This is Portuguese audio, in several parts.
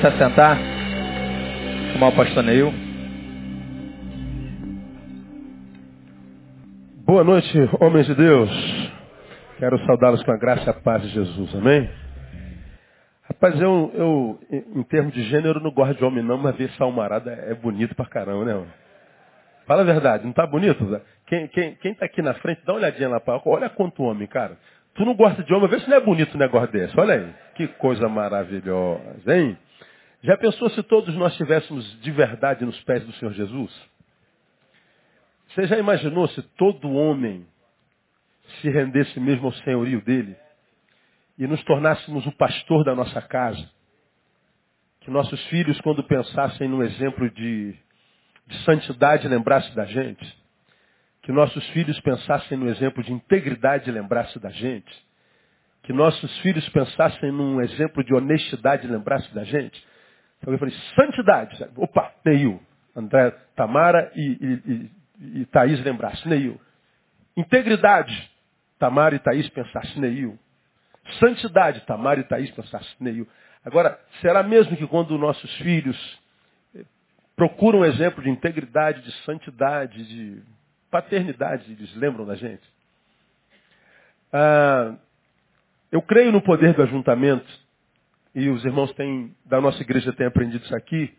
Se assentar. Chamar o pastor Neil. Boa noite, homens de Deus. Quero saudá-los com a graça e a paz de Jesus, amém? Rapaz, eu, eu, em termos de gênero, não gosto de homem não, mas ver salmarada é bonito pra caramba, né? Fala a verdade, não tá bonito? Zé? Quem, quem, quem tá aqui na frente, dá uma olhadinha lá pra Olha quanto homem, cara. Tu não gosta de homem, vê se não é bonito um negócio desse. Olha aí, que coisa maravilhosa, hein? Já pensou se todos nós estivéssemos de verdade nos pés do Senhor Jesus? Você já imaginou se todo homem se rendesse mesmo ao senhorio dele e nos tornássemos o pastor da nossa casa? Que nossos filhos, quando pensassem no exemplo de, de santidade, lembrassem da gente? Que nossos filhos pensassem no exemplo de integridade lembrassem da gente? Que nossos filhos pensassem num exemplo de honestidade lembrassem da gente? Eu falei, santidade. Opa, Neil. André, Tamara e, e, e, e Thaís lembrasse, Neil. Integridade. Tamara e Thaís pensasse, Neil. Santidade. Tamara e Thaís pensasse, Neil. Agora, será mesmo que quando nossos filhos eh, procuram um exemplo de integridade, de santidade, de paternidade, eles lembram da gente? Ah, eu creio no poder do ajuntamento e os irmãos têm, da nossa igreja têm aprendido isso aqui,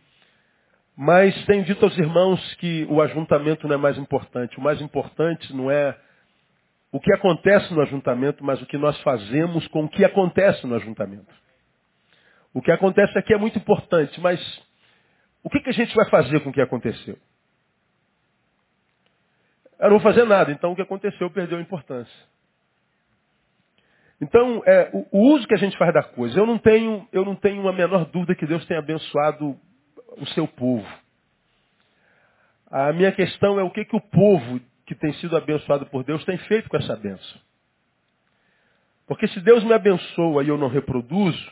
mas tenho dito aos irmãos que o ajuntamento não é mais importante. O mais importante não é o que acontece no ajuntamento, mas o que nós fazemos com o que acontece no ajuntamento. O que acontece aqui é muito importante, mas o que, que a gente vai fazer com o que aconteceu? Eu não vou fazer nada, então o que aconteceu perdeu a importância. Então, é, o, o, uso que a gente faz da coisa, eu não tenho, eu não tenho a menor dúvida que Deus tenha abençoado o seu povo. A minha questão é o que, que o povo que tem sido abençoado por Deus tem feito com essa benção. Porque se Deus me abençoa e eu não reproduzo,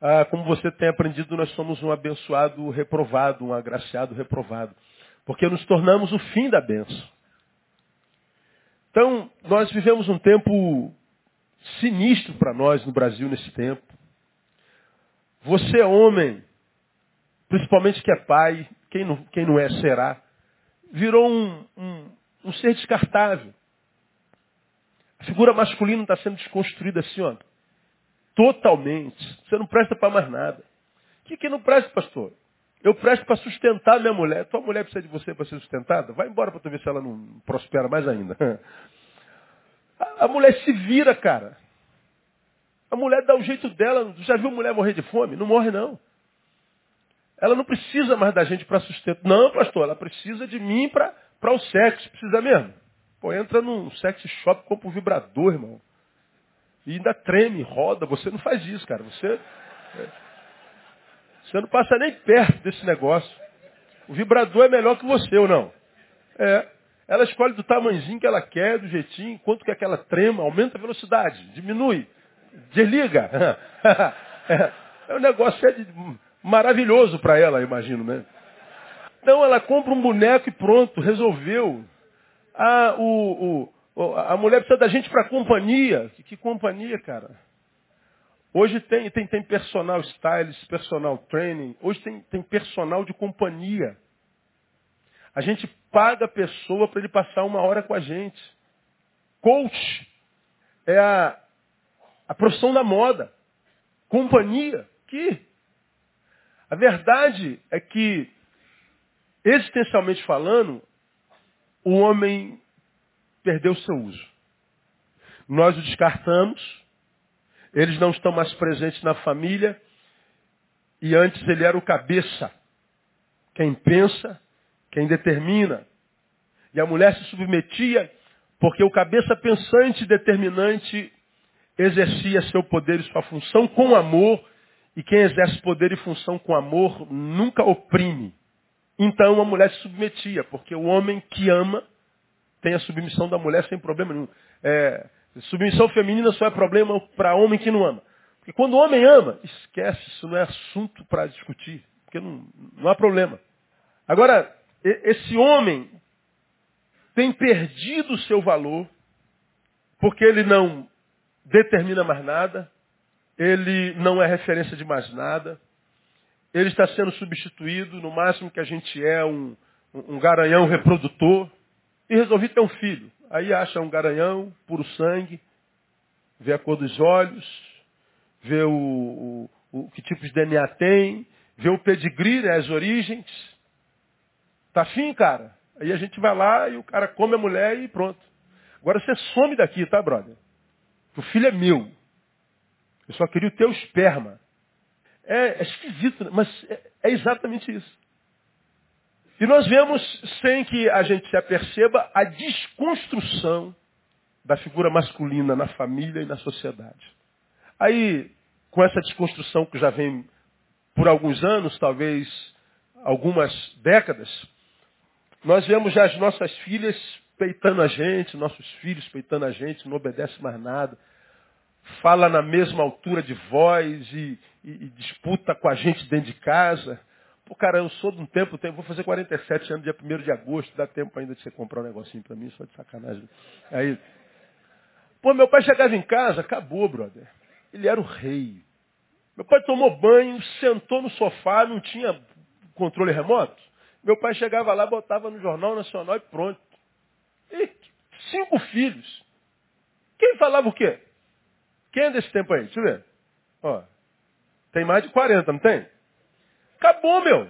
ah, como você tem aprendido, nós somos um abençoado reprovado, um agraciado reprovado. Porque nos tornamos o fim da benção. Então, nós vivemos um tempo sinistro para nós no Brasil nesse tempo. Você é homem, principalmente que é pai, quem não, quem não é será, virou um, um, um ser descartável. A figura masculina está sendo desconstruída assim, ó, totalmente. Você não presta para mais nada. O que, que não presta, pastor? Eu presto para sustentar minha mulher. Tua mulher precisa de você para ser sustentada? Vai embora para tu ver se ela não prospera mais ainda. A mulher se vira, cara. A mulher dá o jeito dela. Já viu mulher morrer de fome? Não morre, não. Ela não precisa mais da gente para sustento. Não, pastor, ela precisa de mim para o sexo. Precisa mesmo. Pô, entra num sex shop, compra um vibrador, irmão. E ainda treme, roda. Você não faz isso, cara. Você. Você não passa nem perto desse negócio. O vibrador é melhor que você, ou não? É. Ela escolhe do tamanhozinho que ela quer, do jeitinho, quanto que aquela trema, aumenta a velocidade, diminui, desliga. é um negócio é maravilhoso para ela, imagino, né? Então ela compra um boneco e pronto, resolveu. Ah, o, o, a mulher precisa da gente para companhia. Que, que companhia, cara? Hoje tem, tem, tem personal stylist, personal training. Hoje tem, tem personal de companhia. A gente paga a pessoa para ele passar uma hora com a gente. Coach é a, a profissão da moda. Companhia. Que? A verdade é que, existencialmente falando, o homem perdeu seu uso. Nós o descartamos, eles não estão mais presentes na família. E antes ele era o cabeça. Quem pensa, quem determina. E a mulher se submetia porque o cabeça pensante determinante exercia seu poder e sua função com amor. E quem exerce poder e função com amor nunca oprime. Então a mulher se submetia, porque o homem que ama tem a submissão da mulher sem problema nenhum. É, Submissão feminina só é problema para homem que não ama. Porque quando o homem ama, esquece, isso não é assunto para discutir. Porque não, não há problema. Agora, esse homem tem perdido o seu valor porque ele não determina mais nada, ele não é referência de mais nada, ele está sendo substituído, no máximo que a gente é um, um garanhão reprodutor, e resolvi ter um filho. Aí acha um garanhão, puro sangue, vê a cor dos olhos, vê o, o, o que tipo de DNA tem, vê o pedigree, né, as origens. Tá fim, cara? Aí a gente vai lá e o cara come a mulher e pronto. Agora você some daqui, tá, brother? O filho é meu. Eu só queria o teu esperma. É, é esquisito, né? mas é, é exatamente isso. E nós vemos, sem que a gente se aperceba, a desconstrução da figura masculina na família e na sociedade. Aí, com essa desconstrução que já vem por alguns anos, talvez algumas décadas, nós vemos já as nossas filhas peitando a gente, nossos filhos peitando a gente, não obedece mais nada. Fala na mesma altura de voz e, e, e disputa com a gente dentro de casa. Pô, cara, eu sou de um tempo, vou fazer 47 anos, dia 1 de agosto, dá tempo ainda de você comprar um negocinho para mim, só de sacanagem. Aí, pô, meu pai chegava em casa, acabou, brother. Ele era o rei. Meu pai tomou banho, sentou no sofá, não tinha controle remoto. Meu pai chegava lá, botava no Jornal Nacional e pronto. E cinco filhos. Quem falava o quê? Quem é desse tempo aí? Deixa eu ver. Ó, tem mais de 40, não tem? Acabou, meu.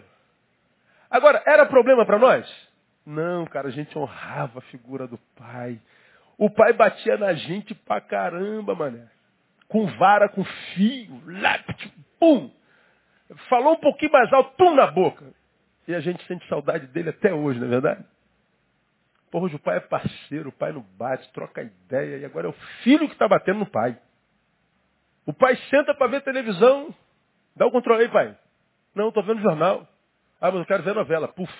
Agora, era problema para nós? Não, cara, a gente honrava a figura do pai. O pai batia na gente pra caramba, mané. Com vara, com fio, lápis, pum. Falou um pouquinho mais alto, pum na boca. E a gente sente saudade dele até hoje, não é verdade? Porra, hoje o pai é parceiro, o pai não bate, troca ideia, e agora é o filho que está batendo no pai. O pai senta para ver televisão, dá o controle aí, pai. Não, estou vendo jornal. Ah, mas eu quero ver novela. Puf.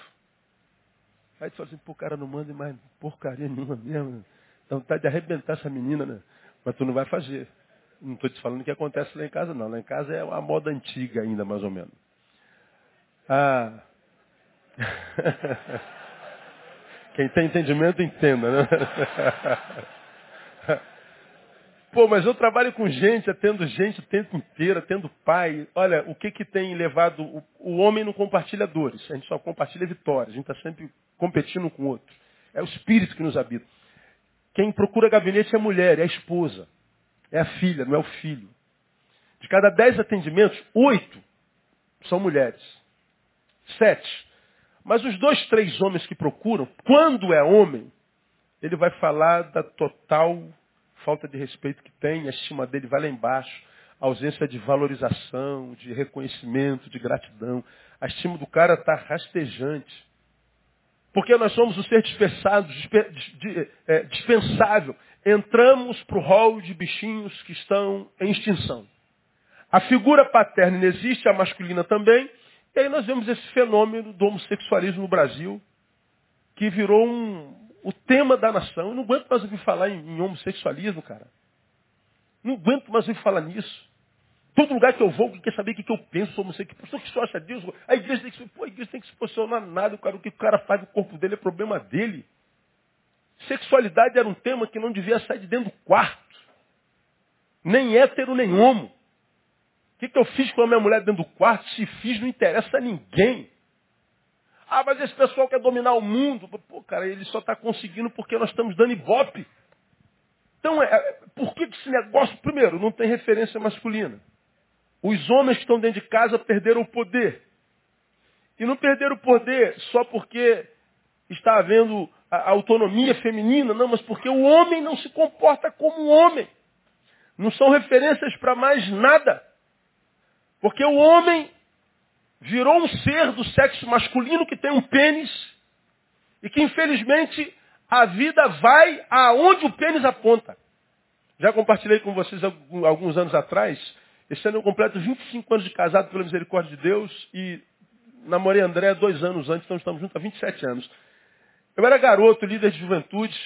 Aí tu fala assim, pô, cara, não manda mais porcaria nenhuma mesmo. Dá vontade de arrebentar essa menina, né? Mas tu não vai fazer. Não estou te falando o que acontece lá em casa, não. Lá em casa é uma moda antiga ainda, mais ou menos. Ah. Quem tem entendimento, entenda, né? Pô, mas eu trabalho com gente, atendo gente o tempo inteiro, atendo pai. Olha, o que que tem levado... O, o homem não compartilha dores, a gente só compartilha vitórias. A gente está sempre competindo com o outro. É o espírito que nos habita. Quem procura gabinete é a mulher, é a esposa. É a filha, não é o filho. De cada dez atendimentos, oito são mulheres. Sete. Mas os dois, três homens que procuram, quando é homem, ele vai falar da total falta de respeito que tem, a estima dele vai lá embaixo, a ausência de valorização, de reconhecimento, de gratidão. A estima do cara está rastejante. Porque nós somos um ser dispensado, é, dispensável. Entramos para o rol de bichinhos que estão em extinção. A figura paterna existe, a masculina também. E aí nós vemos esse fenômeno do homossexualismo no Brasil, que virou um, o tema da nação. Eu não aguento mais ouvir falar em, em homossexualismo, cara. Não aguento mais ouvir falar nisso. Todo lugar que eu vou, quer saber o que, que eu penso sobre homossexualismo. O que você acha disso? A igreja tem que se, pô, a igreja tem que se posicionar nada. Cara, o que o cara faz no corpo dele é problema dele. Sexualidade era um tema que não devia sair de dentro do quarto. Nem hétero, nem homo. O que, que eu fiz com a minha mulher dentro do quarto? Se fiz, não interessa a ninguém. Ah, mas esse pessoal quer dominar o mundo. Pô, cara, ele só está conseguindo porque nós estamos dando ibope. Então, é, é, por que esse negócio, primeiro, não tem referência masculina? Os homens que estão dentro de casa perderam o poder. E não perderam o poder só porque está havendo a autonomia feminina, não, mas porque o homem não se comporta como homem. Não são referências para mais nada. Porque o homem virou um ser do sexo masculino que tem um pênis e que infelizmente a vida vai aonde o pênis aponta. Já compartilhei com vocês alguns anos atrás. Esse ano eu completo 25 anos de casado pela misericórdia de Deus e namorei André dois anos antes, então estamos juntos há 27 anos. Eu era garoto, líder de juventude,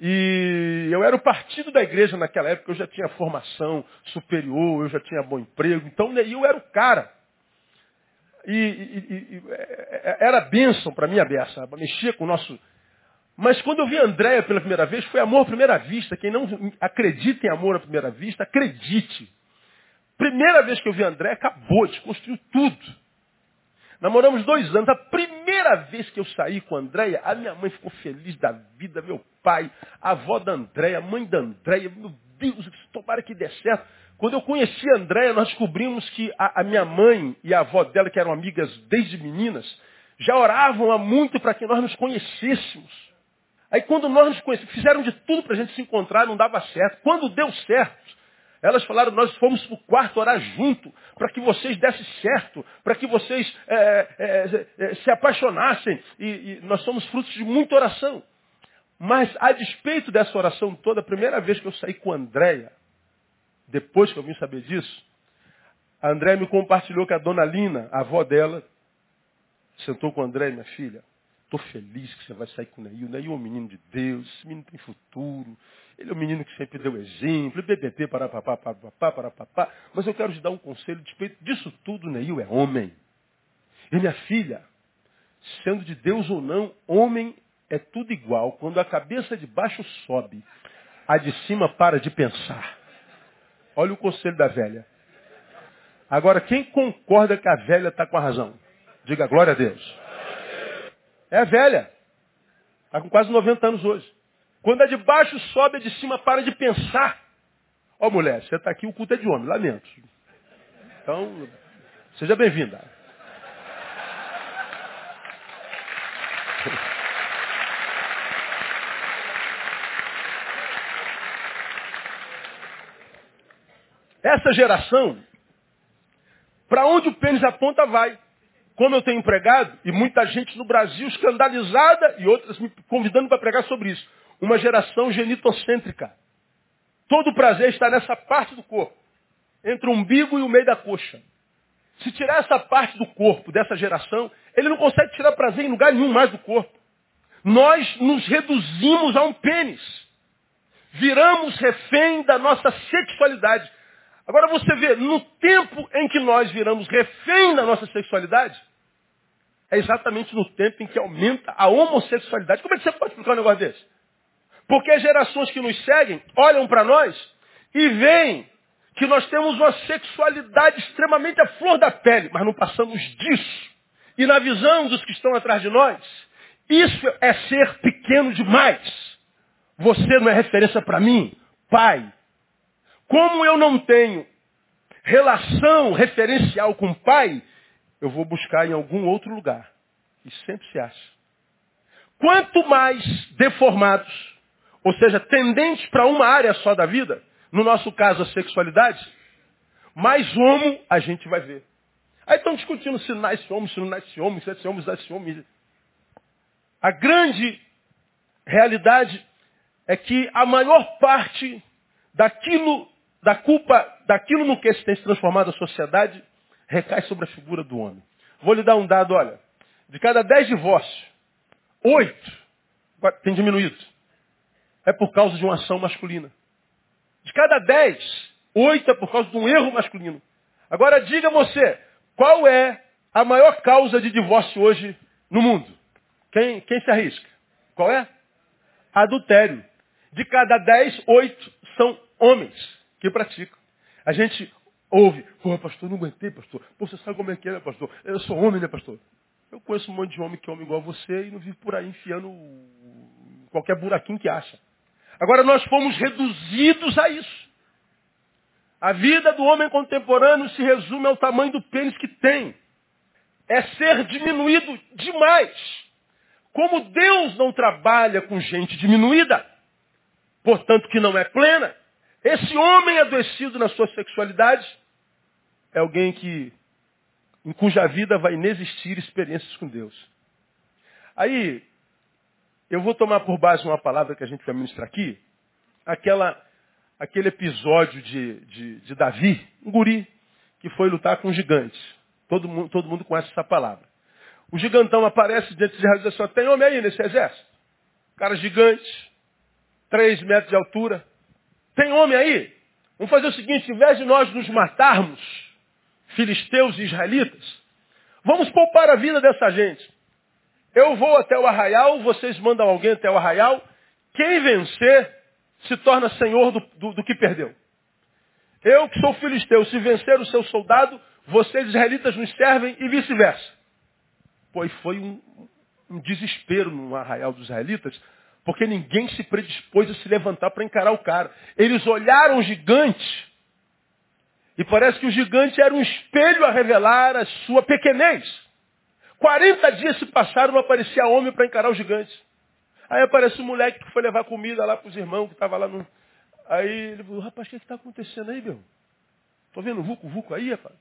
e eu era o partido da igreja naquela época, eu já tinha formação superior, eu já tinha bom emprego, então eu era o cara. E, e, e é, era bênção para mim a beça, mexia com o nosso. Mas quando eu vi Andréia pela primeira vez, foi amor à primeira vista. Quem não acredita em amor à primeira vista, acredite. Primeira vez que eu vi André, acabou, desconstruiu tudo. Namoramos dois anos. A primeira vez que eu saí com a Andréia, a minha mãe ficou feliz da vida, meu pai, a avó da Andréia, a mãe da Andréia, meu Deus, tomara que dê certo. Quando eu conheci a Andréia, nós descobrimos que a, a, minha mãe e a avó dela, que eram amigas desde meninas, já oravam há muito para que nós nos conhecêssemos. Aí quando nós nos conhecemos, fizeram de tudo para a gente se encontrar, não dava certo. Quando deu certo, elas falaram, nós fomos para o quarto orar junto, para que vocês dessem certo, para que vocês é, é, é, se apaixonassem. E, e, nós somos frutos de muita oração. Mas, a despeito dessa oração toda, a primeira vez que eu saí com a Andréia, depois que eu vim saber disso, a Andréia me compartilhou que a dona Lina, a avó dela, sentou com a Andréia, minha filha. Estou feliz que você vai sair com o Neil. O Neil é um menino de Deus, esse menino tem futuro. Ele é um menino que sempre deu exemplo, BBB, para papá, papá, para papá. Mas eu quero te dar um conselho, despeito disso tudo, Neil é homem. E minha filha, sendo de Deus ou não, homem é tudo igual. Quando a cabeça de baixo sobe, a de cima para de pensar. Olha o conselho da velha. Agora, quem concorda que a velha está com a razão? Diga glória a Deus. É a velha. Está com quase 90 anos hoje. Quando a de baixo sobe, a de cima para de pensar. Ó mulher, você está aqui, o culto é de homem, lamento. Então, seja bem-vinda. Essa geração, para onde o pênis aponta, vai. Como eu tenho empregado, e muita gente no Brasil escandalizada, e outras me convidando para pregar sobre isso uma geração genitocêntrica. Todo o prazer está nessa parte do corpo, entre o umbigo e o meio da coxa. Se tirar essa parte do corpo dessa geração, ele não consegue tirar prazer em lugar nenhum mais do corpo. Nós nos reduzimos a um pênis. Viramos refém da nossa sexualidade. Agora você vê, no tempo em que nós viramos refém da nossa sexualidade, é exatamente no tempo em que aumenta a homossexualidade. Como é que você pode explicar um negócio desse? Porque as gerações que nos seguem olham para nós e veem que nós temos uma sexualidade extremamente à flor da pele, mas não passamos disso. E na visão dos que estão atrás de nós, isso é ser pequeno demais. Você não é referência para mim, pai. Como eu não tenho relação referencial com o pai, eu vou buscar em algum outro lugar. E sempre se acha. Quanto mais deformados, ou seja, tendentes para uma área só da vida, no nosso caso a sexualidade, mais homo a gente vai ver. Aí estão discutindo se nasce homem, se não nasce homem, se nasce homem, se nasce homem. A grande realidade é que a maior parte daquilo, da culpa, daquilo no que se tem se transformado a sociedade, recai sobre a figura do homem. Vou lhe dar um dado, olha. De cada dez divórcios, oito tem diminuído é por causa de uma ação masculina. De cada dez, oito é por causa de um erro masculino. Agora diga você, qual é a maior causa de divórcio hoje no mundo? Quem, quem se arrisca? Qual é? Adultério. De cada dez, oito são homens que praticam. A gente ouve, pô, pastor, não aguentei, pastor. Pô, você sabe como é que é, né, pastor? Eu sou homem, né, pastor? Eu conheço um monte de homem que é homem igual a você e não vive por aí enfiando qualquer buraquinho que acha. Agora nós fomos reduzidos a isso. A vida do homem contemporâneo se resume ao tamanho do pênis que tem. É ser diminuído demais. Como Deus não trabalha com gente diminuída, portanto que não é plena, esse homem adoecido na sua sexualidade é alguém que em cuja vida vai inexistir experiências com Deus. Aí, eu vou tomar por base uma palavra que a gente vai ministrar aqui, aquela, aquele episódio de, de, de Davi, um guri, que foi lutar com gigantes. Todo mundo, todo mundo conhece essa palavra. O gigantão aparece diante de diz assim, tem homem aí nesse exército? Cara gigante, três metros de altura. Tem homem aí? Vamos fazer o seguinte, em vez de nós nos matarmos, filisteus e israelitas, vamos poupar a vida dessa gente. Eu vou até o arraial, vocês mandam alguém até o arraial. Quem vencer se torna senhor do, do, do que perdeu. Eu que sou filisteu, se vencer o seu soldado, vocês israelitas nos servem e vice-versa. Pois foi um, um desespero no arraial dos israelitas, porque ninguém se predispôs a se levantar para encarar o cara. Eles olharam o gigante e parece que o gigante era um espelho a revelar a sua pequenez. 40 dias se passaram, não aparecia homem para encarar o gigante. Aí aparece um moleque que foi levar comida lá para os irmãos que estava lá no. Aí ele falou, rapaz, o que está acontecendo aí, meu? Estou vendo o Vuco Vuco aí, rapaz?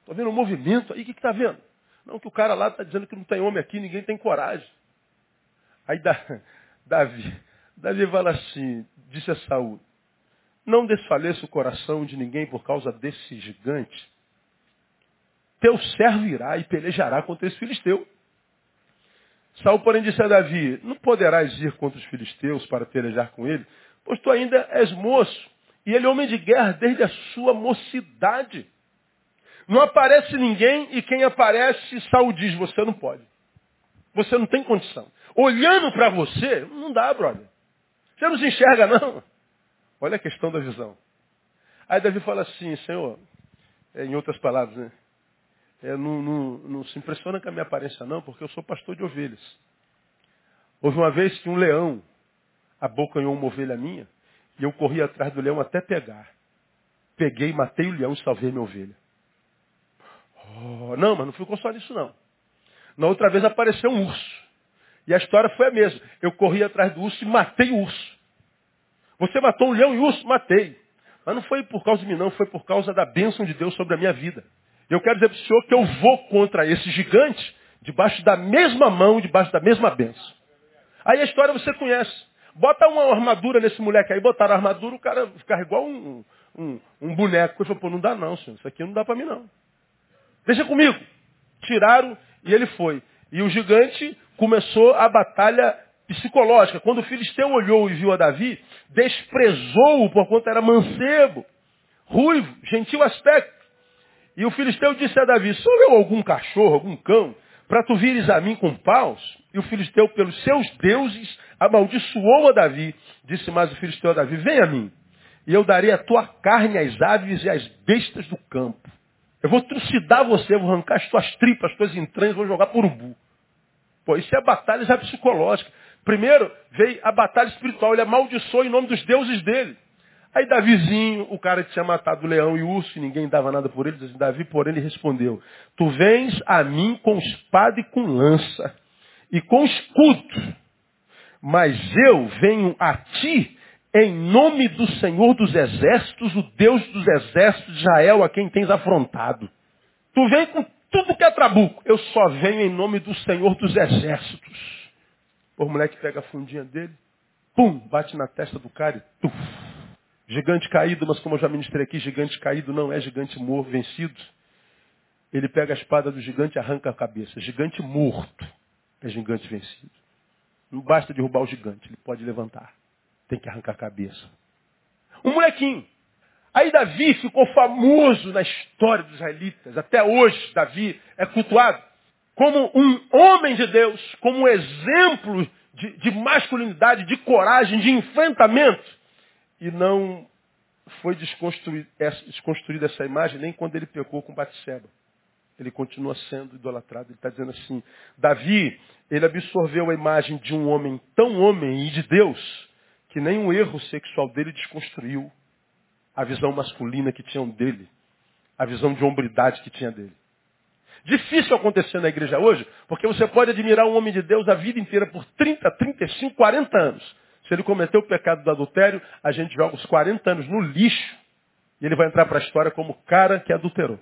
Estou vendo o movimento aí, o que está vendo? Não, que o cara lá está dizendo que não tem homem aqui, ninguém tem coragem. Aí Davi, Davi fala assim, disse a Saúl, não desfaleça o coração de ninguém por causa desse gigante. Teu servo irá e pelejará contra esse filisteu. Saul, porém, disse a Davi, não poderás ir contra os filisteus para pelejar com ele, pois tu ainda és moço, e ele é homem de guerra desde a sua mocidade. Não aparece ninguém e quem aparece, Saul diz, você não pode. Você não tem condição. Olhando para você, não dá, brother. Você não se enxerga, não. Olha a questão da visão. Aí Davi fala assim, Senhor, é, em outras palavras, né? É, não, não, não, se impressiona com a minha aparência, não, porque eu sou pastor de ovelhas. Houve uma vez que um leão abocanhou uma ovelha minha e eu corri atrás do leão até pegar. Peguei, matei o leão e salvei minha ovelha. Oh, não, mas não ficou só nisso, não. Na outra vez apareceu um urso. E a história foi a mesma. Eu corri atrás do urso e matei o urso. Você matou um leão e urso? Matei. Mas não foi por causa de mim, não. Foi por causa da bênção de Deus sobre a minha vida. Eu quero dizer para o senhor que eu vou contra esse gigante debaixo da mesma mão, debaixo da mesma bênção. Aí a história você conhece. Bota uma armadura nesse moleque aí, botaram a armadura, o cara fica igual um, um, um boneco. Ele falou, pô, não dá não, senhor. Isso aqui não dá para mim não. Deixa comigo. Tiraram e ele foi. E o gigante começou a batalha psicológica. Quando o filisteu olhou e viu a Davi, desprezou-o por conta era mancebo, ruivo, gentil aspecto. E o filisteu disse a Davi, sou eu algum cachorro, algum cão, para tu vires a mim com paus? E o filisteu, pelos seus deuses, amaldiçoou a Davi. Disse mais o filisteu a Davi, vem a mim, e eu darei a tua carne às aves e às bestas do campo. Eu vou trucidar você, vou arrancar as tuas tripas, as tuas entranhas, vou jogar por urubu. Pô, isso é batalha já psicológica. Primeiro veio a batalha espiritual, ele amaldiçoou em nome dos deuses dele. Aí Davizinho, o cara que tinha matado o leão e o urso, e ninguém dava nada por ele, diz assim, Davi, porém, ele respondeu, tu vens a mim com espada e com lança, e com escudo, mas eu venho a ti em nome do Senhor dos exércitos, o Deus dos exércitos de Israel, a quem tens afrontado. Tu vem com tudo que é trabuco. Eu só venho em nome do Senhor dos exércitos. O moleque pega a fundinha dele, pum, bate na testa do cara e tuf. Gigante caído, mas como eu já ministrei aqui, gigante caído não é gigante morto, vencido. Ele pega a espada do gigante e arranca a cabeça. Gigante morto é gigante vencido. Não basta derrubar o gigante, ele pode levantar. Tem que arrancar a cabeça. Um molequinho. Aí Davi ficou famoso na história dos israelitas. Até hoje, Davi é cultuado como um homem de Deus, como um exemplo de, de masculinidade, de coragem, de enfrentamento e não foi desconstruída essa imagem nem quando ele pecou com Batseba. Ele continua sendo idolatrado. Ele está dizendo assim, Davi, ele absorveu a imagem de um homem tão homem e de Deus, que o erro sexual dele desconstruiu a visão masculina que tinham dele, a visão de hombridade que tinha dele. Difícil acontecer na igreja hoje, porque você pode admirar um homem de Deus a vida inteira por 30, 35, 40 anos. Se ele cometeu o pecado do adultério, a gente joga os 40 anos no lixo e ele vai entrar para a história como cara que adulterou.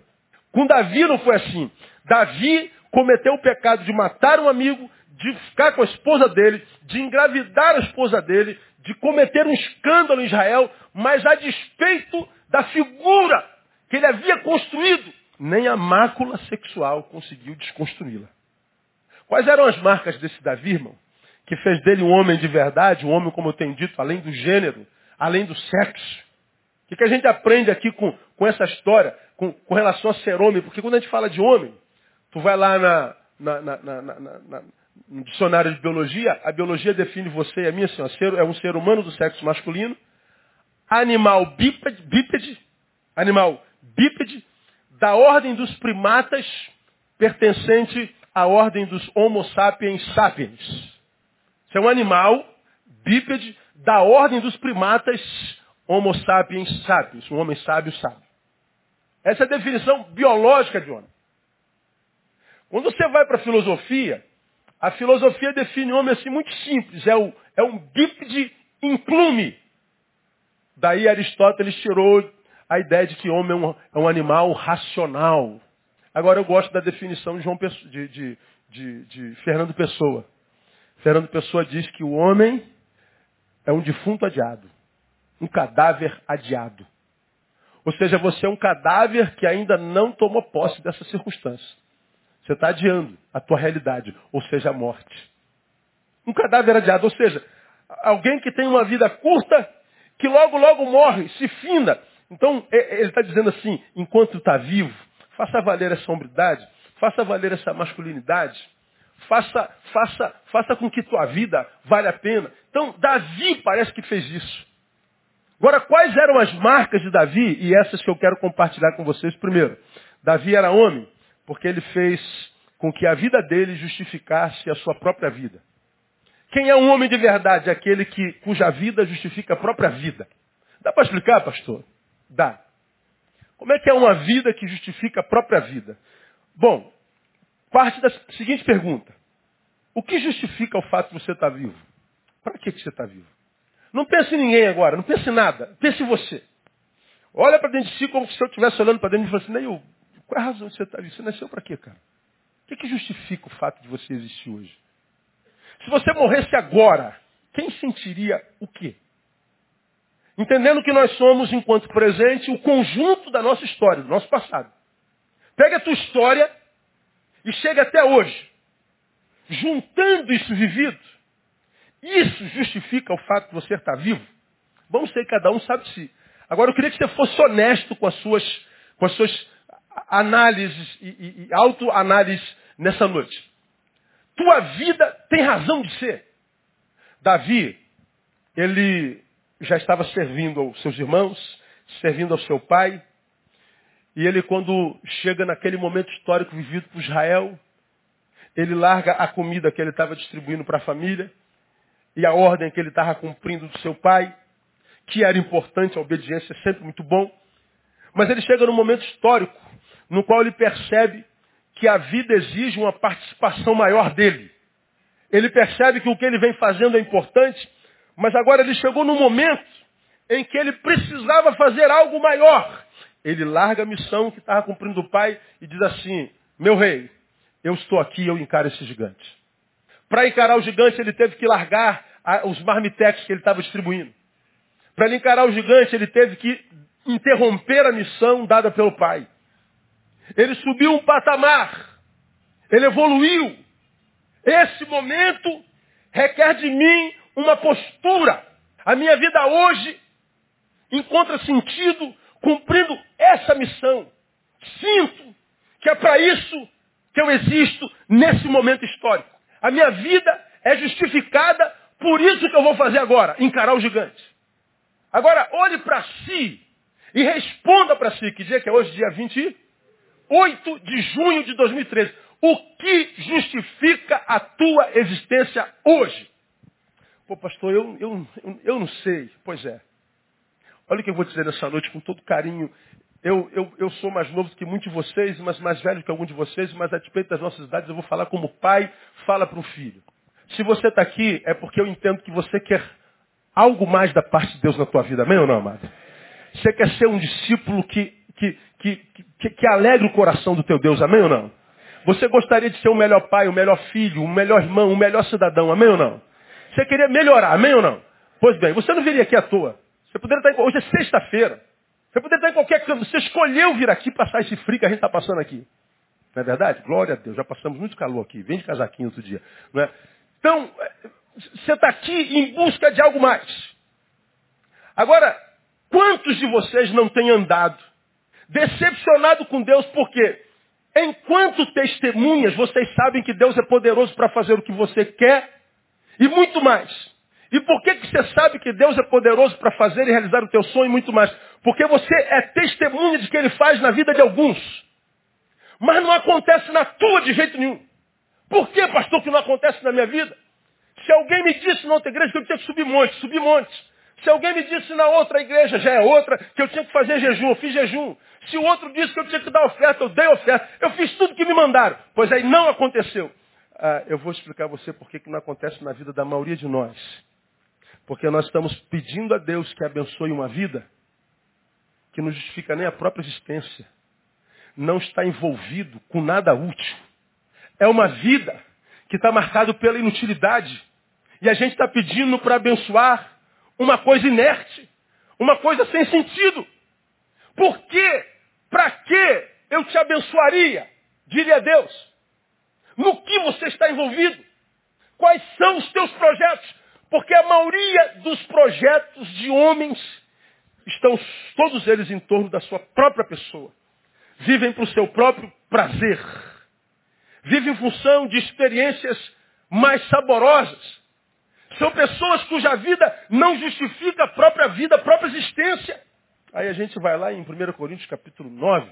Com Davi não foi assim. Davi cometeu o pecado de matar um amigo, de ficar com a esposa dele, de engravidar a esposa dele, de cometer um escândalo em Israel, mas a despeito da figura que ele havia construído, nem a mácula sexual conseguiu desconstruí-la. Quais eram as marcas desse Davi, irmão? que fez dele um homem de verdade, um homem, como eu tenho dito, além do gênero, além do sexo. O que, a gente aprende aqui com, com essa história, com, com, relação a ser homem? Porque quando a gente fala de homem, tu vai lá na, na, na no dicionário de biologia, a biologia define você e a mim assim, ó, é um ser humano do sexo masculino, animal bípede, bípede, animal bípede, da ordem dos primatas, pertencente à ordem dos Homo sapiens sapiens. Isso é um animal bípede da ordem dos primatas Homo sapiens sapiens, um homem sábio sábio. Essa é a definição biológica de homem. Quando você vai para a filosofia, a filosofia define o homem assim muito simples, é, o, é um bípede inclume. Daí Aristóteles tirou a ideia de que homem é um, é um animal racional. Agora eu gosto da definição de, João Pessoa, de, de, de, de Fernando Pessoa. Fernando Pessoa diz que o homem é um defunto adiado, um cadáver adiado. Ou seja, você é um cadáver que ainda não tomou posse dessa circunstância. Você está adiando a tua realidade, ou seja, a morte. Um cadáver adiado, ou seja, alguém que tem uma vida curta, que logo, logo morre, se finda. Então, ele está dizendo assim, enquanto está vivo, faça valer essa hombridade, faça valer essa masculinidade, faça, faça, faça com que tua vida vale a pena. Então, Davi parece que fez isso. Agora, quais eram as marcas de Davi? E essas que eu quero compartilhar com vocês primeiro. Davi era homem porque ele fez com que a vida dele justificasse a sua própria vida. Quem é um homem de verdade? Aquele que, cuja vida justifica a própria vida. Dá para explicar, pastor? Dá. Como é que é uma vida que justifica a própria vida? Bom, parte da seguinte pergunta. O que justifica o fato de você estar vivo? Para que, você está vivo? Não pense em ninguém agora, não pense em nada. Pense em você. Olha para dentro de si como se eu estivesse olhando para dentro e falando assim, qual é a razão de você estar ali? Você nasceu para quê, cara? O que, que justifica o fato de você existir hoje? Se você morresse agora, quem sentiria o quê? Entendendo que nós somos, enquanto presente, o conjunto da nossa história, do nosso passado. Pega a tua história e chega até hoje. Juntando isso vivido, isso justifica o fato de você estar vivo? Vamos ser cada um sabe de si. Agora eu queria que você fosse honesto com as suas, com as suas análises e, e, e autoanálise nessa noite. Tua vida tem razão de ser. Davi, ele já estava servindo aos seus irmãos, servindo ao seu pai, e ele quando chega naquele momento histórico vivido por Israel, ele larga a comida que ele estava distribuindo para a família, e a ordem que ele estava cumprindo do seu pai, que era importante, a obediência é sempre muito bom. Mas ele chega num momento histórico, no qual ele percebe que a vida exige uma participação maior dele. Ele percebe que o que ele vem fazendo é importante, mas agora ele chegou num momento em que ele precisava fazer algo maior. Ele larga a missão que estava cumprindo o pai e diz assim, meu rei, eu estou aqui, eu encaro esse gigante. Para encarar o gigante, ele teve que largar os marmitex que ele estava distribuindo. Para encarar o gigante, ele teve que interromper a missão dada pelo pai. Ele subiu um patamar. Ele evoluiu. Esse momento requer de mim uma postura. A minha vida hoje encontra sentido cumprindo essa missão. Sinto que é para isso que eu existo nesse momento histórico. A minha vida é justificada por isso que eu vou fazer agora, encarar o gigante. Agora, olhe para si e responda para si, que dia que é hoje, dia 28 de junho de 2013. O que justifica a tua existência hoje? Pô, pastor, eu, eu, eu, não sei. Pois é. Olha o que eu vou dizer nessa noite com todo carinho. Eu, eu, eu sou mais novo que muitos de vocês, mas mais velho que algum de vocês, mas a despeito das nossas idades, eu vou falar como pai fala para um filho. Se você está aqui, é porque eu entendo que você quer algo mais da parte de Deus na tua vida, amém ou não, amado? Você quer ser um discípulo que, que, que, que, que alegre o coração do teu Deus, amém ou não? Você gostaria de ser o melhor pai, o melhor filho, o melhor irmão, o melhor cidadão, amém ou não? Você queria melhorar, amém ou não? Pois bem, você não viria aqui à toa. Você poderia estar em, hoje é sexta-feira. Você poderia estar em qualquer canto. Você escolheu vir aqui passar esse frio que a gente está passando aqui. Não é verdade? Glória a Deus. Já passamos muito calor aqui. Vem de casaquinho outro dia. Não é? Então, você está aqui em busca de algo mais. Agora, quantos de vocês não têm andado decepcionado com Deus porque enquanto testemunhas, vocês sabem que Deus é poderoso para fazer o que você quer e muito mais. E por que, que você sabe que Deus é poderoso para fazer e realizar o teu sonho e muito mais? Porque você é testemunha de que Ele faz na vida de alguns. Mas não acontece na tua de jeito nenhum. Por que, pastor, que não acontece na minha vida? Se alguém me disse na outra igreja que eu tinha que subir monte, subir monte. Se alguém me disse na outra igreja, já é outra, que eu tinha que fazer jejum, eu fiz jejum. Se o outro disse que eu tinha que dar oferta, eu dei oferta. Eu fiz tudo que me mandaram. Pois aí não aconteceu. Ah, eu vou explicar a você por que não acontece na vida da maioria de nós. Porque nós estamos pedindo a Deus que abençoe uma vida que não justifica nem a própria existência. Não está envolvido com nada útil. É uma vida que está marcada pela inutilidade. E a gente está pedindo para abençoar uma coisa inerte, uma coisa sem sentido. Por quê? Para que eu te abençoaria? Diria Deus. No que você está envolvido? Quais são os teus projetos? Porque a maioria dos projetos de homens estão todos eles em torno da sua própria pessoa. Vivem para o seu próprio prazer. Vivem em função de experiências mais saborosas. São pessoas cuja vida não justifica a própria vida, a própria existência. Aí a gente vai lá em 1 Coríntios capítulo 9,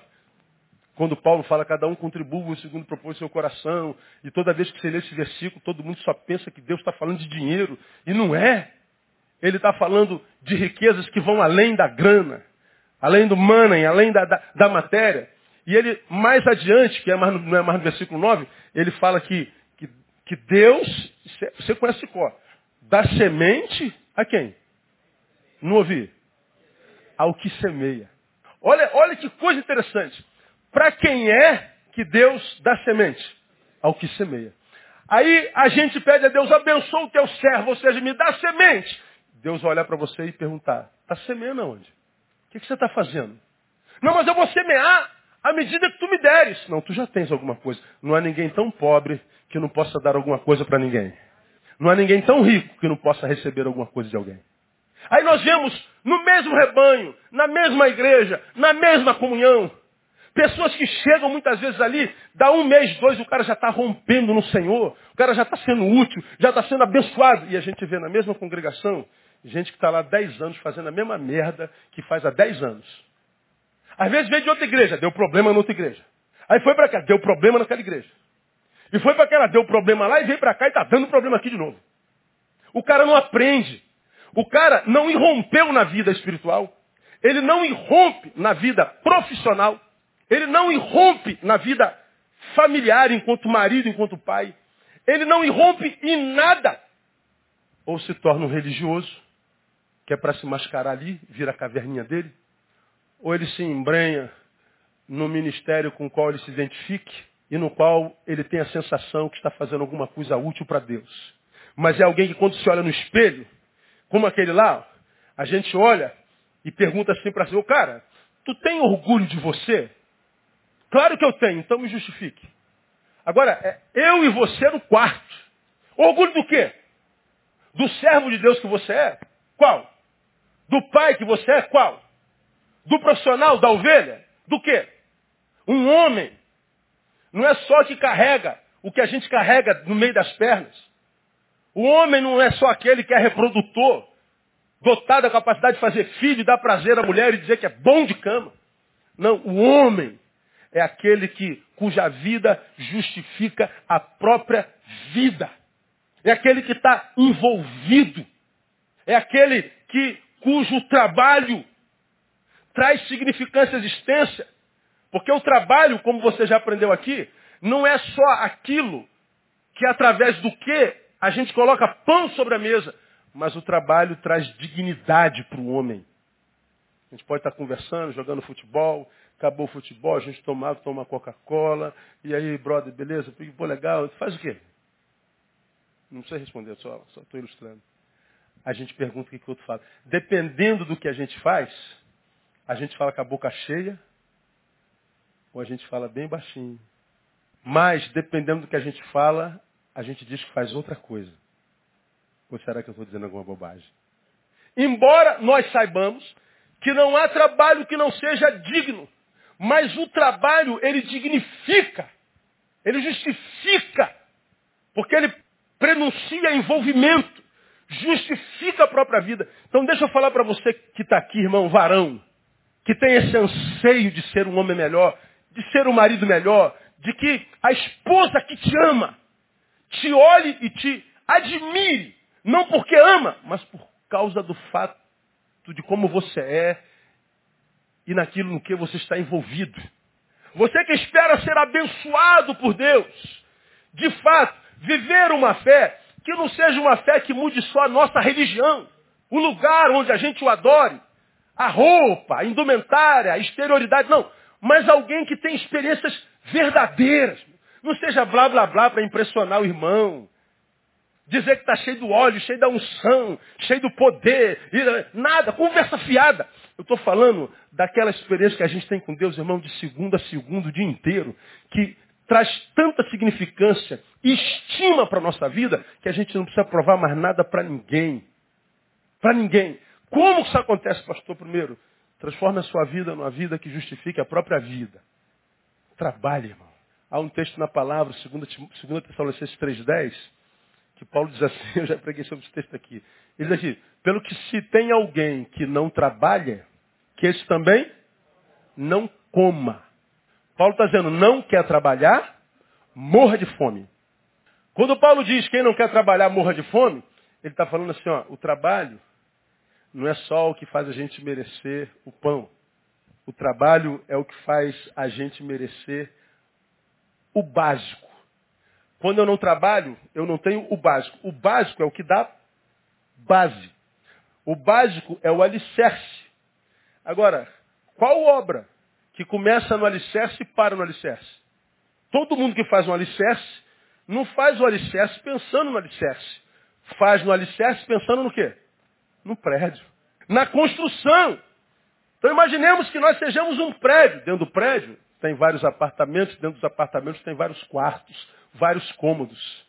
quando Paulo fala, cada um contribua segundo propôs seu coração, e toda vez que você lê esse versículo, todo mundo só pensa que Deus está falando de dinheiro, e não é. Ele está falando de riquezas que vão além da grana, além do money, além da, da, da matéria. E ele, mais adiante, que é mais, não é mais no versículo 9, ele fala que, que, que Deus, você conhece cor, dá semente a quem? Não ouvi? Ao que semeia. Olha, olha que coisa interessante. Para quem é que Deus dá semente? Ao que semeia. Aí a gente pede a Deus, abençoa o teu servo, ou seja, me dá semente. Deus vai olhar para você e perguntar, está semeando aonde? O que, que você está fazendo? Não, mas eu vou semear à medida que tu me deres. Não, tu já tens alguma coisa. Não há ninguém tão pobre que não possa dar alguma coisa para ninguém. Não há ninguém tão rico que não possa receber alguma coisa de alguém. Aí nós vemos no mesmo rebanho, na mesma igreja, na mesma comunhão, pessoas que chegam muitas vezes ali, dá um mês, dois, o cara já está rompendo no Senhor, o cara já está sendo útil, já está sendo abençoado. E a gente vê na mesma congregação, gente que está lá dez anos fazendo a mesma merda que faz há dez anos. Às vezes veio de outra igreja, deu problema na outra igreja. Aí foi para cá, deu problema naquela igreja. E foi para aquela, deu problema lá e veio para cá e está dando problema aqui de novo. O cara não aprende. O cara não irrompeu na vida espiritual. Ele não irrompe na vida profissional. Ele não irrompe na vida familiar enquanto marido, enquanto pai. Ele não irrompe em nada. Ou se torna um religioso, que é para se mascarar ali, vira a caverninha dele. Ou ele se embrenha no ministério com o qual ele se identifique e no qual ele tem a sensação que está fazendo alguma coisa útil para Deus. Mas é alguém que quando se olha no espelho, como aquele lá, a gente olha e pergunta assim para si, ô cara, tu tem orgulho de você? Claro que eu tenho, então me justifique. Agora, é eu e você no quarto. Orgulho do quê? Do servo de Deus que você é? Qual? Do pai que você é? Qual? Do profissional, da ovelha? Do quê? Um homem não é só que carrega o que a gente carrega no meio das pernas. O homem não é só aquele que é reprodutor, dotado da capacidade de fazer filho, dar prazer à mulher e dizer que é bom de cama. Não, o homem é aquele que cuja vida justifica a própria vida. É aquele que está envolvido. É aquele que cujo trabalho traz significância à existência. Porque o trabalho, como você já aprendeu aqui, não é só aquilo que através do que a gente coloca pão sobre a mesa, mas o trabalho traz dignidade para o homem. A gente pode estar conversando, jogando futebol, acabou o futebol, a gente toma toma Coca-Cola, e aí, brother, beleza? Pô, legal, faz o quê? Não precisa responder, só estou ilustrando. A gente pergunta o que, que o outro fala. Dependendo do que a gente faz, a gente fala com a boca cheia ou a gente fala bem baixinho. Mas, dependendo do que a gente fala, a gente diz que faz outra coisa. Ou será que eu estou dizendo alguma bobagem? Embora nós saibamos que não há trabalho que não seja digno, mas o trabalho ele dignifica, ele justifica, porque ele prenuncia envolvimento, Justifica a própria vida. Então deixa eu falar para você que está aqui, irmão, varão, que tem esse anseio de ser um homem melhor, de ser um marido melhor, de que a esposa que te ama, te olhe e te admire, não porque ama, mas por causa do fato de como você é e naquilo no que você está envolvido. Você que espera ser abençoado por Deus, de fato, viver uma fé que não seja uma fé que mude só a nossa religião, o lugar onde a gente o adore, a roupa, a indumentária, a exterioridade, não. Mas alguém que tem experiências verdadeiras. Não seja blá blá blá para impressionar o irmão. Dizer que está cheio do óleo, cheio da unção, cheio do poder. Nada, conversa fiada. Eu estou falando daquela experiência que a gente tem com Deus, irmão, de segunda a segundo, o dia inteiro, que traz tanta significância e estima para a nossa vida que a gente não precisa provar mais nada para ninguém. Para ninguém. Como isso acontece, pastor? Primeiro, transforme a sua vida numa vida que justifique a própria vida. Trabalhe, irmão. Há um texto na palavra, 2 Tessalonicenses 3,10, que Paulo diz assim, eu já preguei sobre esse texto aqui. Ele diz aqui, pelo que se tem alguém que não trabalha, que esse também não coma. Paulo está dizendo, não quer trabalhar, morra de fome. Quando Paulo diz quem não quer trabalhar, morra de fome, ele está falando assim, ó, o trabalho não é só o que faz a gente merecer o pão. O trabalho é o que faz a gente merecer o básico. Quando eu não trabalho, eu não tenho o básico. O básico é o que dá base. O básico é o alicerce. Agora, qual obra que começa no alicerce e para no alicerce? Todo mundo que faz um alicerce, não faz o alicerce pensando no alicerce. Faz no alicerce pensando no quê? No prédio. Na construção. Então imaginemos que nós sejamos um prédio. Dentro do prédio tem vários apartamentos, dentro dos apartamentos tem vários quartos, vários cômodos.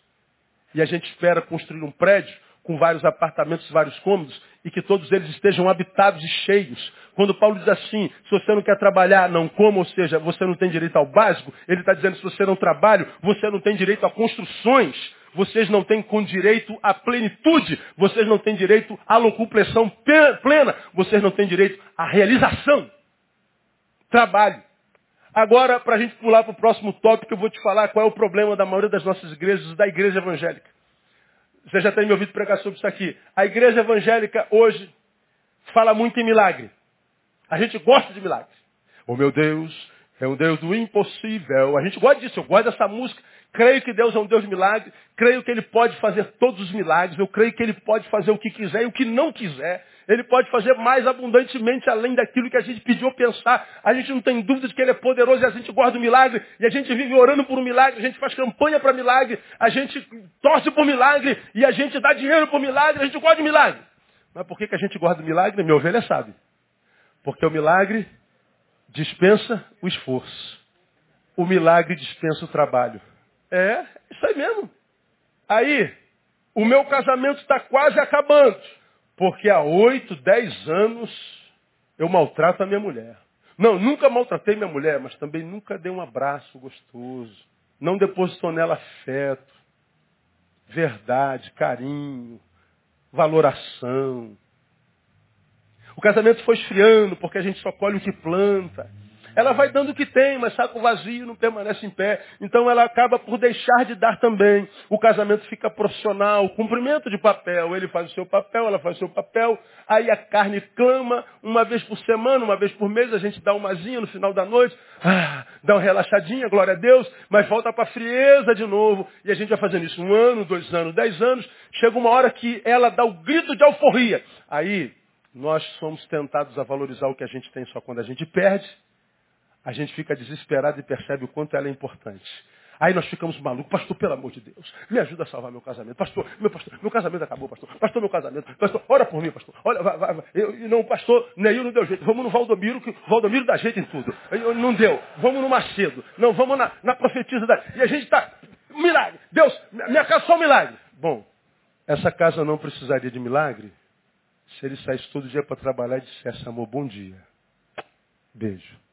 E a gente espera construir um prédio com vários apartamentos, vários cômodos, e que todos eles estejam habitados e cheios. Quando Paulo diz assim, se você não quer trabalhar, não coma, ou seja, você não tem direito ao básico, ele está dizendo, se você não trabalha, você não tem direito a construções, vocês não têm com direito à plenitude, vocês não têm direito à locupressão plena, vocês não têm direito à realização. Trabalho. Agora, para a gente pular para o próximo tópico, eu vou te falar qual é o problema da maioria das nossas igrejas, da igreja evangélica. Você já tem me ouvido pregar sobre isso aqui. A igreja evangélica hoje fala muito em milagre. A gente gosta de milagres. Oh meu Deus, é um Deus do impossível. A gente gosta disso, eu gosto dessa música. Creio que Deus é um Deus de milagre. Creio que Ele pode fazer todos os milagres. Eu creio que Ele pode fazer o que quiser e o que não quiser. Ele pode fazer mais abundantemente além daquilo que a gente pediu pensar. A gente não tem dúvida de que Ele é poderoso e a gente guarda o milagre. E a gente vive orando por um milagre. A gente faz campanha para milagre. A gente torce por milagre. E a gente dá dinheiro por milagre. A gente guarda o milagre. Mas por que, que a gente guarda o milagre? Minha ovelha sabe. Porque o milagre dispensa o esforço. O milagre dispensa o trabalho. É, isso aí mesmo. Aí, o meu casamento está quase acabando. Porque há oito, dez anos eu maltrato a minha mulher. Não, nunca maltratei minha mulher, mas também nunca dei um abraço gostoso. Não depositou nela afeto, verdade, carinho, valoração. O casamento foi esfriando porque a gente só colhe o que planta. Ela vai dando o que tem, mas saco vazio não permanece em pé. Então ela acaba por deixar de dar também. O casamento fica profissional, cumprimento de papel. Ele faz o seu papel, ela faz o seu papel. Aí a carne clama uma vez por semana, uma vez por mês. A gente dá uma zinha no final da noite. Ah, dá uma relaxadinha, glória a Deus. Mas volta para a frieza de novo. E a gente vai fazendo isso um ano, dois anos, dez anos. Chega uma hora que ela dá o grito de alforria. Aí nós somos tentados a valorizar o que a gente tem só quando a gente perde a gente fica desesperado e percebe o quanto ela é importante. Aí nós ficamos malucos, pastor, pelo amor de Deus, me ajuda a salvar meu casamento. Pastor, meu pastor, meu casamento acabou, pastor. Pastor, meu casamento. Pastor, ora por mim, pastor. Olha, vai, vai, vai. Eu, não, pastor, Neil não deu jeito. Vamos no Valdomiro, que o Valdomiro dá jeito em tudo. Eu, não deu. Vamos no Macedo. Não, vamos na, na profetisa da. E a gente está. Milagre. Deus, minha casa só um milagre. Bom, essa casa não precisaria de milagre se ele saísse todo dia para trabalhar e dissesse, amor, bom dia. Beijo.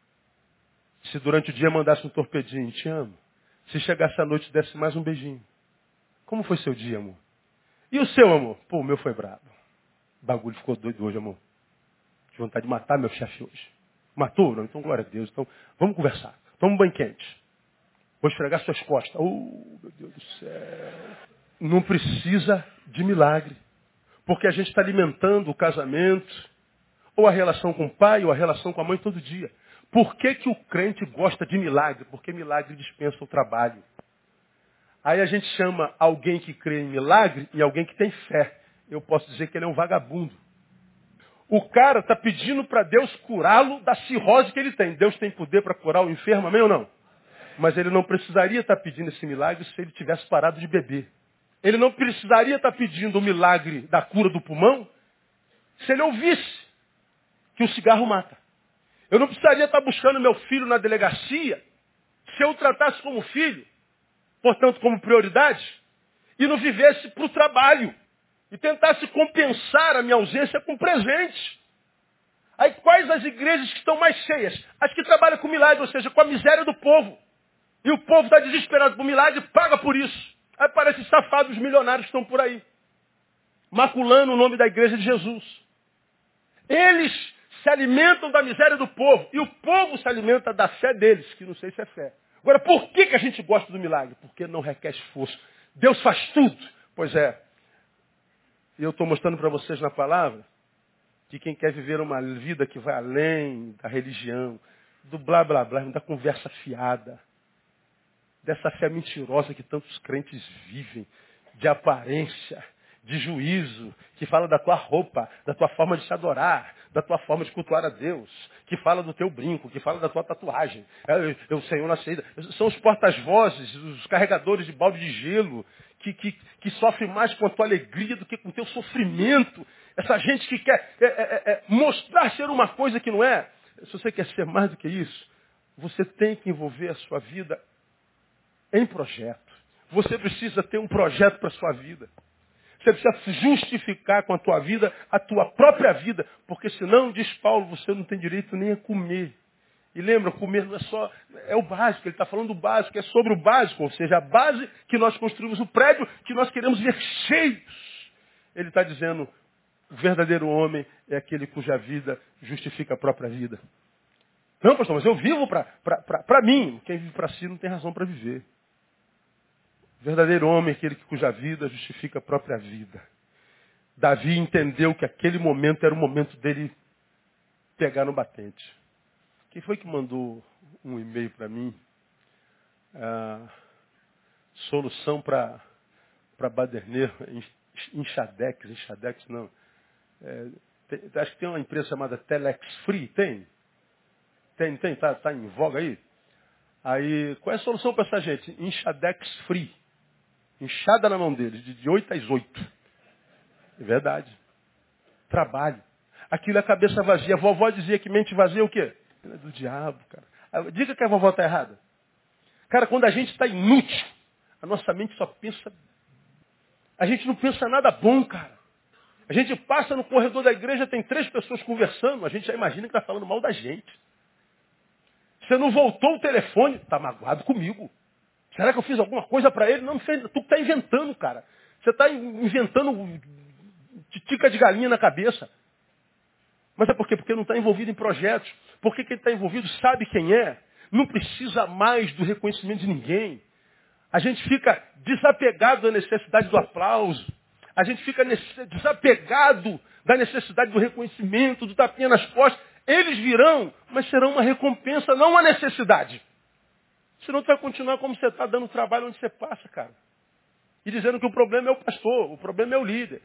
Se durante o dia mandasse um torpedinho, te amo. Se chegasse à noite desse mais um beijinho. Como foi seu dia, amor? E o seu, amor? Pô, o meu foi brabo. O bagulho ficou doido hoje, amor. De vontade de matar meu chefe hoje. Matou? Não? Então, glória a Deus. Então, vamos conversar. Toma um banho quente. Vou esfregar suas costas. Oh, meu Deus do céu. Não precisa de milagre. Porque a gente está alimentando o casamento, ou a relação com o pai, ou a relação com a mãe todo dia. Por que, que o crente gosta de milagre? Porque milagre dispensa o trabalho. Aí a gente chama alguém que crê em milagre e alguém que tem fé. Eu posso dizer que ele é um vagabundo. O cara está pedindo para Deus curá-lo da cirrose que ele tem. Deus tem poder para curar o enfermo, amém ou não? Mas ele não precisaria estar tá pedindo esse milagre se ele tivesse parado de beber. Ele não precisaria estar tá pedindo o milagre da cura do pulmão se ele ouvisse que o cigarro mata. Eu não precisaria estar buscando meu filho na delegacia se eu o tratasse como filho, portanto como prioridade, e não vivesse para o trabalho e tentasse compensar a minha ausência com presente. Aí quais as igrejas que estão mais cheias? As que trabalham com milagre, ou seja, com a miséria do povo. E o povo está desesperado por milagre e paga por isso. Aí parece safado os milionários que estão por aí. Maculando o nome da igreja de Jesus. Eles se alimentam da miséria do povo. E o povo se alimenta da fé deles, que não sei se é fé. Agora, por que, que a gente gosta do milagre? Porque não requer esforço. Deus faz tudo. Pois é, e eu estou mostrando para vocês na palavra que quem quer viver uma vida que vai além da religião, do blá blá blá, da conversa fiada, dessa fé mentirosa que tantos crentes vivem, de aparência, de juízo, que fala da tua roupa, da tua forma de te adorar, da tua forma de cultuar a Deus, que fala do teu brinco, que fala da tua tatuagem. É, eu, Senhor na saída. São os portas-vozes, os carregadores de balde de gelo, que, que, que sofrem mais com a tua alegria do que com o teu sofrimento. Essa gente que quer é, é, é, é, mostrar ser uma coisa que não é. Se você quer ser mais do que isso, você tem que envolver a sua vida em projeto. Você precisa ter um projeto para a sua vida. Você precisa justificar com a tua vida a tua própria vida, porque senão, diz Paulo, você não tem direito nem a comer. E lembra, comer não é só, é o básico, ele está falando do básico, é sobre o básico, ou seja, a base que nós construímos o prédio que nós queremos ver cheios. Ele está dizendo, o verdadeiro homem é aquele cuja vida justifica a própria vida. Não, pastor, mas eu vivo para mim. Quem vive para si não tem razão para viver. Verdadeiro homem é aquele cuja vida justifica a própria vida. Davi entendeu que aquele momento era o momento dele pegar no batente. Quem foi que mandou um e-mail para mim? Ah, solução para Baderneiro, Enxadex, Enxadex não. É, tem, acho que tem uma empresa chamada Telex Free, tem? Tem, tem, tá, tá em voga aí? Aí, qual é a solução para essa gente? Enxadex Free. Enxada na mão deles, de, de 8 às 8. É verdade. Trabalho. Aquilo é cabeça vazia. A vovó dizia que mente vazia é o quê? É do diabo, cara. Diga que a vovó está errada. Cara, quando a gente está inútil, a nossa mente só pensa. A gente não pensa nada bom, cara. A gente passa no corredor da igreja, tem três pessoas conversando, a gente já imagina que está falando mal da gente. Você não voltou o telefone, está magoado comigo. Será que eu fiz alguma coisa para ele? Não, fez. Tu está inventando, cara. Você está inventando tica de galinha na cabeça. Mas é por quê? Porque não está envolvido em projetos. Porque quem está envolvido sabe quem é. Não precisa mais do reconhecimento de ninguém. A gente fica desapegado da necessidade do aplauso. A gente fica desapegado da necessidade do reconhecimento, do tapinha nas costas. Eles virão, mas serão uma recompensa, não uma necessidade. Senão tu vai continuar como você está, dando trabalho onde você passa, cara. E dizendo que o problema é o pastor, o problema é o líder,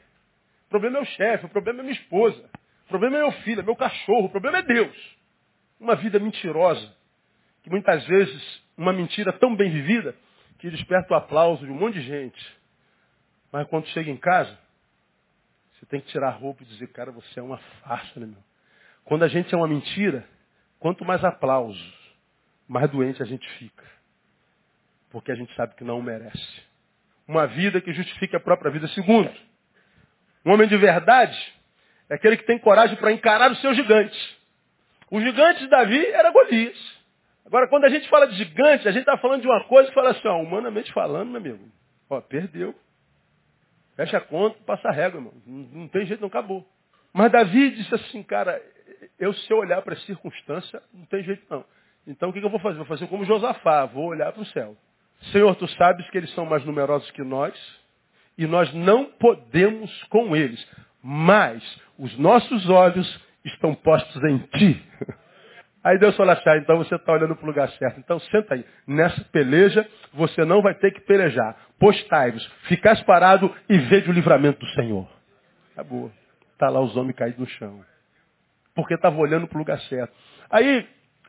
o problema é o chefe, o problema é minha esposa. O problema é meu filho, é meu cachorro, o problema é Deus. Uma vida mentirosa, que muitas vezes, uma mentira tão bem vivida, que desperta o aplauso de um monte de gente. Mas quando chega em casa, você tem que tirar a roupa e dizer, cara, você é uma farsa, né, meu? Quando a gente é uma mentira, quanto mais aplausos, mais doente a gente fica. Porque a gente sabe que não merece. Uma vida que justifique a própria vida. Segundo, um homem de verdade é aquele que tem coragem para encarar os seus gigantes. O gigante de Davi era Golias. Agora, quando a gente fala de gigante, a gente está falando de uma coisa que fala assim, ó, humanamente falando, meu amigo, ó, perdeu. Fecha a conta, passa a régua, irmão. Não, não tem jeito, não acabou. Mas Davi disse assim, cara, eu se eu olhar para a circunstância, não tem jeito não. Então o que, eu vou fazer? Vou fazer como Josafá, vou olhar para o céu. Senhor, tu sabes que eles são mais numerosos que nós e nós não podemos com eles. Mas os nossos olhos estão postos em ti. Aí Deus falou assim, ah, então você está olhando para o lugar certo. Então senta aí. Nessa peleja, você não vai ter que pelejar. Postai-vos, ficais parado e veja o livramento do Senhor. Acabou. Está lá os homens caídos no chão. Porque estava olhando para o lugar certo. Aí,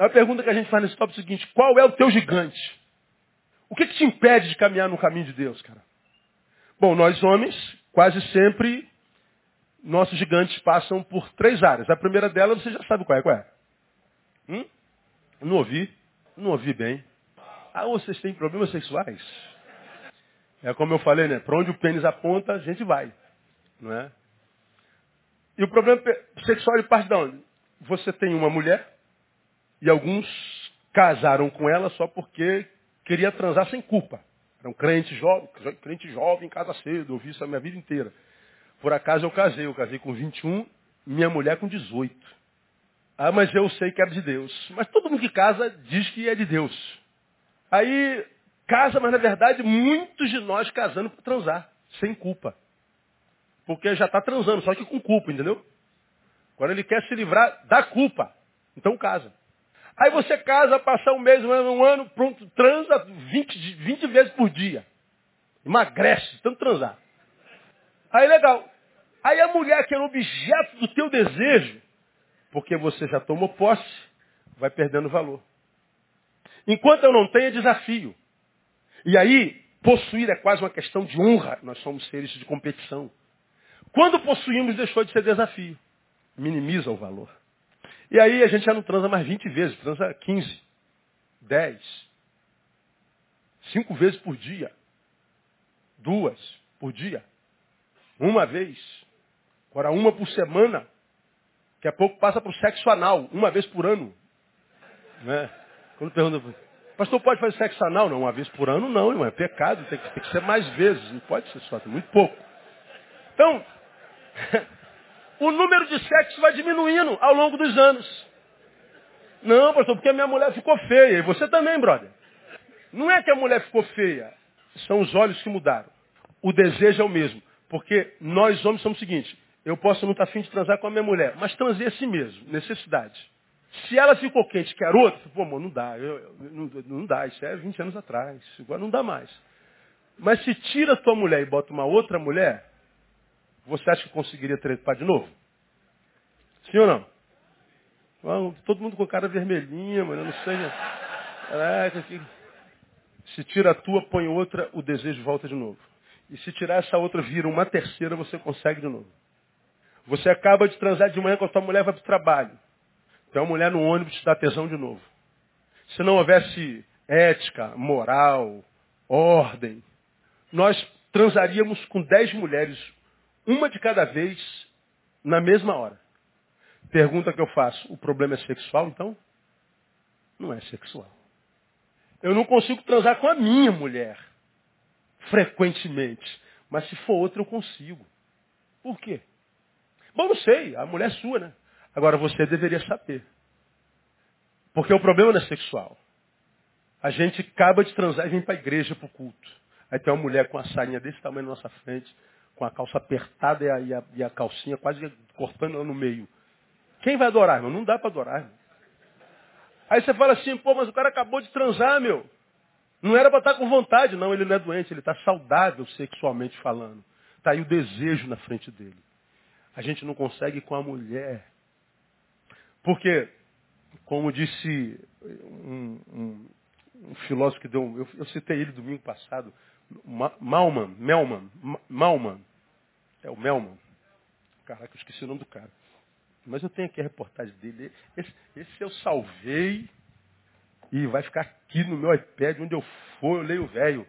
a pergunta que a gente faz nesse tópico é o seguinte, qual é o teu gigante? O que, que te impede de caminhar no caminho de Deus, cara? Bom, nós homens, quase sempre, nossos gigantes passam por três áreas. A primeira delas, você já sabe qual é. Qual é? Hum? Não ouvi. Não ouvi bem. Ah, vocês têm problemas sexuais? É como eu falei, né? Para onde o pênis aponta, a gente vai. Não é? E o problema sexual ele parte de onde? Você tem uma mulher e alguns casaram com ela só porque queria transar sem culpa. Era um crente jovem, crente jovem, casa cedo, ouvi isso a minha vida inteira. Por acaso eu casei, eu casei com 21, minha mulher com 18. Ah, mas eu sei que era de Deus. Mas todo mundo que casa diz que é de Deus. Aí casa, mas na verdade muitos de nós casando para transar, sem culpa. Porque já está transando, só que com culpa, entendeu? Agora ele quer se livrar da culpa. Então casa. Aí você casa, passa um mês, um ano, um ano pronto, transa 20, 20 vezes por dia. Emagrece, tanto transar. Aí legal. Aí a mulher que era objeto do teu desejo, porque você já tomou posse, vai perdendo valor. Enquanto eu não tenho, é desafio. E aí, possuir é quase uma questão de honra. Nós somos seres de competição. Quando possuímos, deixou de ser desafio. Minimiza o valor. E aí a gente já não transa mais 20 vezes, transa 15, 10, 5 vezes por dia, duas por dia, uma vez, agora uma por semana. Daqui a pouco passa para o sexo anal, uma vez por ano. Né? Quando pergunta, pastor, pode fazer sexo anal? Não, uma vez por ano não, irmão, é pecado, tem que, tem que ser mais vezes, não pode ser só, muito pouco. Então, o número de sexo vai diminuindo ao longo dos anos. Não, pastor, porque a minha mulher ficou feia, e você também, brother. Não é que a mulher ficou feia, são os olhos que mudaram. O desejo é o mesmo, porque nós homens somos o seguinte, eu posso não estar afim de transar com a minha mulher, mas transei a si mesmo, necessidade. Se ela ficou quente, quer outra, pô, amor, não dá, eu, eu, não, não dá, isso é 20 anos atrás, agora não dá mais. Mas se tira a tua mulher e bota uma outra mulher, você acha que conseguiria trepar de novo? Sim ou não? Todo mundo com cara vermelhinha, mano, eu não sei. Caraca, que... Se tira a tua, põe outra, o desejo volta de novo. E se tirar essa outra, vira uma terceira, você consegue de novo. Você acaba de transar de manhã com a tua mulher, vai para o trabalho. Tem uma mulher no ônibus te dá tesão de novo. Se não houvesse ética, moral, ordem, nós transaríamos com dez mulheres, uma de cada vez, na mesma hora. Pergunta que eu faço, o problema é sexual então? Não é sexual. Eu não consigo transar com a minha mulher, frequentemente. Mas se for outra, eu consigo. Por quê? Bom, não sei, a mulher é sua, né? Agora você deveria saber. Porque o problema não é sexual. A gente acaba de transar e vem para a igreja para o culto. Aí tem uma mulher com a sainha desse tamanho na nossa frente, com a calça apertada e a, e a, e a calcinha quase cortando ela no meio. Quem vai adorar, irmão? Não dá para adorar, irmão. Aí você fala assim, pô, mas o cara acabou de transar, meu. Não era para estar com vontade, não. Ele não é doente, ele está saudável sexualmente falando. Está aí o desejo na frente dele. A gente não consegue com a mulher. Porque, como disse um, um, um filósofo que deu, eu, eu, citei ele domingo passado, Malman, Melman, Malman, é o Melman. Caraca, eu esqueci o nome do cara. Mas eu tenho aqui a reportagem dele. Esse, esse eu salvei e vai ficar aqui no meu iPad, onde eu for, eu leio o velho.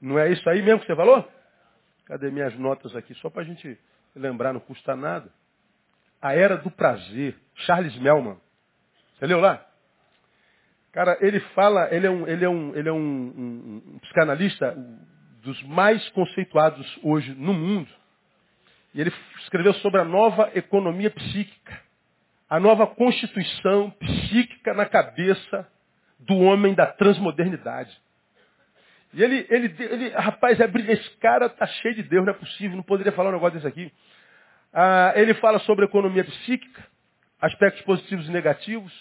Não é isso aí mesmo que você falou? Cadê minhas notas aqui? Só para a gente lembrar, não custa nada. A Era do Prazer, Charles Melman. Você leu lá? Cara, ele fala, ele é um, ele é um, ele é um, um, um psicanalista dos mais conceituados hoje no mundo. E ele escreveu sobre a nova economia psíquica, a nova constituição psíquica na cabeça do homem da transmodernidade. E ele, ele, ele rapaz, é, esse cara tá cheio de Deus, não é possível, não poderia falar um negócio desse aqui. Ah, ele fala sobre economia psíquica, aspectos positivos e negativos,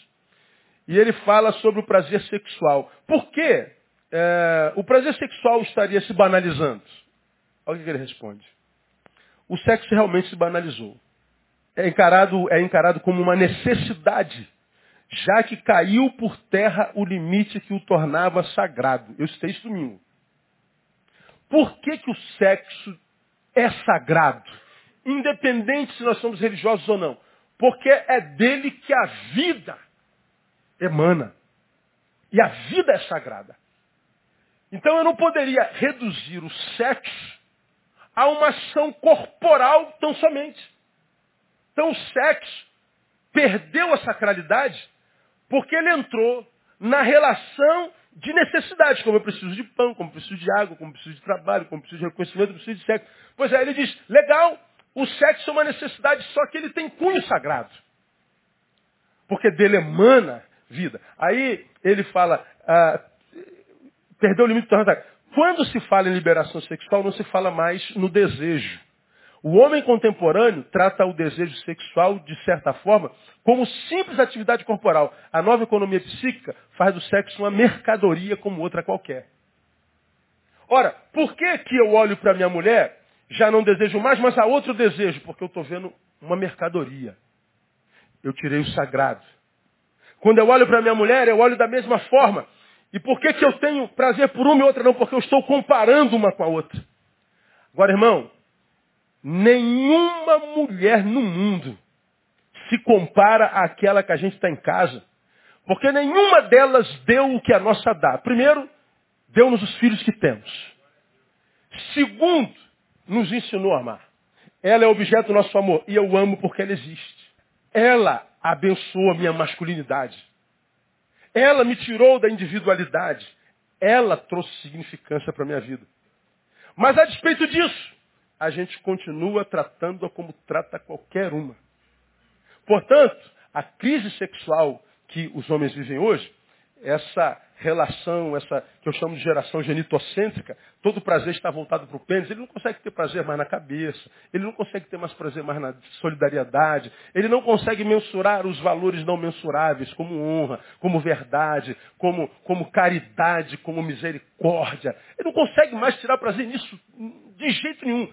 e ele fala sobre o prazer sexual. Por que é, o prazer sexual estaria se banalizando? Olha o que ele responde. O sexo realmente se banalizou. É encarado, é encarado como uma necessidade já que caiu por terra o limite que o tornava sagrado. Eu citei isso domingo. Por que, que o sexo é sagrado? Independente se nós somos religiosos ou não. Porque é dele que a vida emana. E a vida é sagrada. Então eu não poderia reduzir o sexo a uma ação corporal tão somente. Então o sexo perdeu a sacralidade porque ele entrou na relação de necessidades, como eu preciso de pão, como eu preciso de água, como eu preciso de trabalho, como eu preciso de reconhecimento, eu preciso de sexo. Pois é, ele diz, legal, o sexo é uma necessidade, só que ele tem cunho sagrado. Porque dele emana vida. Aí ele fala, ah, perdeu o limite do Quando se fala em liberação sexual, não se fala mais no desejo. O homem contemporâneo trata o desejo sexual, de certa forma, como simples atividade corporal. A nova economia psíquica faz do sexo uma mercadoria como outra qualquer. Ora, por que, que eu olho para minha mulher, já não desejo mais, mas a outro desejo? Porque eu estou vendo uma mercadoria. Eu tirei o sagrado. Quando eu olho para minha mulher, eu olho da mesma forma. E por que, que eu tenho prazer por uma e outra não? Porque eu estou comparando uma com a outra. Agora, irmão, Nenhuma mulher no mundo se compara àquela que a gente está em casa. Porque nenhuma delas deu o que a nossa dá. Primeiro, deu-nos os filhos que temos. Segundo, nos ensinou a amar. Ela é objeto do nosso amor. E eu amo porque ela existe. Ela abençoa minha masculinidade. Ela me tirou da individualidade. Ela trouxe significância para a minha vida. Mas a despeito disso, a gente continua tratando-a como trata qualquer uma. Portanto, a crise sexual que os homens vivem hoje, essa relação, essa que eu chamo de geração genitocêntrica, todo o prazer está voltado para o pênis, ele não consegue ter prazer mais na cabeça, ele não consegue ter mais prazer mais na solidariedade, ele não consegue mensurar os valores não mensuráveis, como honra, como verdade, como, como caridade, como misericórdia. Ele não consegue mais tirar prazer nisso de jeito nenhum.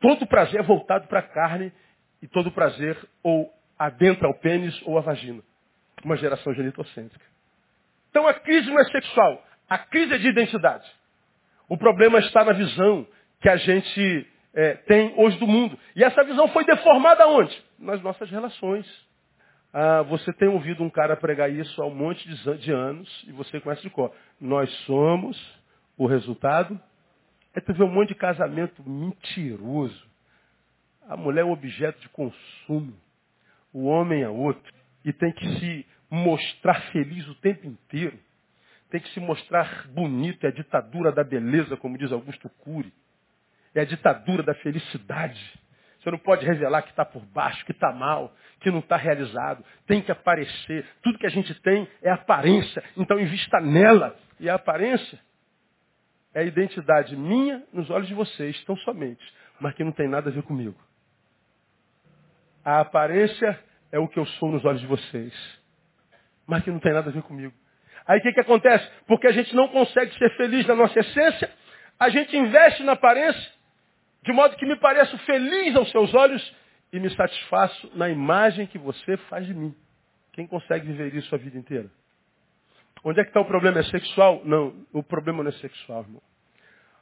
Todo prazer é voltado para a carne e todo prazer ou adentra o pênis ou a vagina. Uma geração genitocêntrica. Então a crise não é sexual, a crise é de identidade. O problema está na visão que a gente é, tem hoje do mundo. E essa visão foi deformada onde? Nas nossas relações. Ah, você tem ouvido um cara pregar isso há um monte de, anos e você conhece de cor. Nós somos o resultado Aí tu vê um monte de casamento mentiroso. A mulher é um objeto de consumo. O homem é outro. E tem que se mostrar feliz o tempo inteiro. Tem que se mostrar bonito. É a ditadura da beleza, como diz Augusto Cury. É a ditadura da felicidade. Você não pode revelar que está por baixo, que está mal, que não está realizado. Tem que aparecer. Tudo que a gente tem é aparência. Então invista nela. E a aparência é a identidade minha nos olhos de vocês, tão somente, mas que não tem nada a ver comigo. A aparência é o que eu sou nos olhos de vocês, mas que não tem nada a ver comigo. Aí o que, que acontece? Porque a gente não consegue ser feliz na nossa essência, a gente investe na aparência, de modo que me pareço feliz aos seus olhos e me satisfaço na imagem que você faz de mim. Quem consegue viver isso a vida inteira? Onde é que está o problema? É sexual? Não, o problema não é sexual, irmão.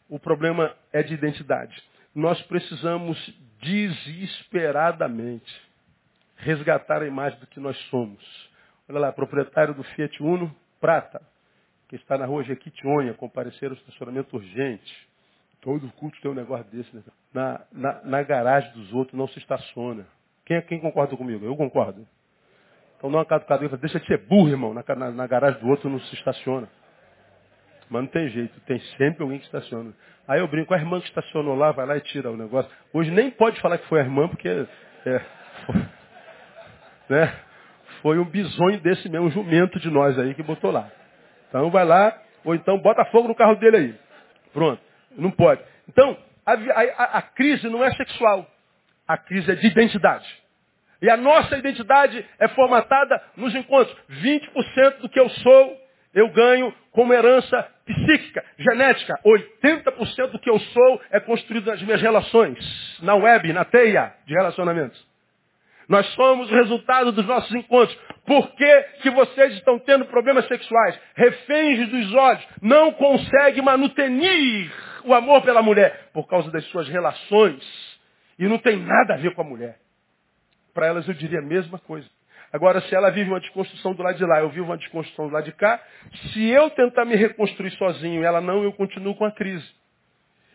O problema é de identidade. Nós precisamos desesperadamente resgatar a imagem do que nós somos. Olha lá, proprietário do Fiat Uno Prata, que está na rua Jequitinhonha, comparecer ao estacionamento urgente. Todo culto tem um negócio desse. Né? Na, na, na garagem dos outros não se estaciona. Quem, quem concorda comigo? Eu concordo. Então dá uma e fala, deixa de ser burro, irmão. Na, na, na, garagem do outro não se estaciona. Mas não tem jeito, tem sempre alguém que estaciona. Aí eu brinco, a irmã que estacionou lá, vai lá e tira o negócio. Hoje nem pode falar que foi a irmã, porque é, né? Foi um bisonho desse mesmo, um jumento de nós aí que botou lá. Então vai lá, ou então bota fogo no carro dele aí. Pronto, não pode. Então, a, a, a crise não é sexual, a crise é de identidade. E a nossa identidade é formatada nos encontros. 20% do que eu sou, eu ganho como herança psíquica, genética. 80% do que eu sou é construído nas minhas relações, na web, na teia de relacionamentos. Nós somos o resultado dos nossos encontros. Por que, que vocês estão tendo problemas sexuais? Reféns dos olhos. Não consegue manutenir o amor pela mulher por causa das suas relações. E não tem nada a ver com a mulher. Para elas eu diria a mesma coisa. Agora, se ela vive uma desconstrução do lado de lá, eu vivo uma desconstrução do lado de cá, se eu tentar me reconstruir sozinho ela não, eu continuo com a crise.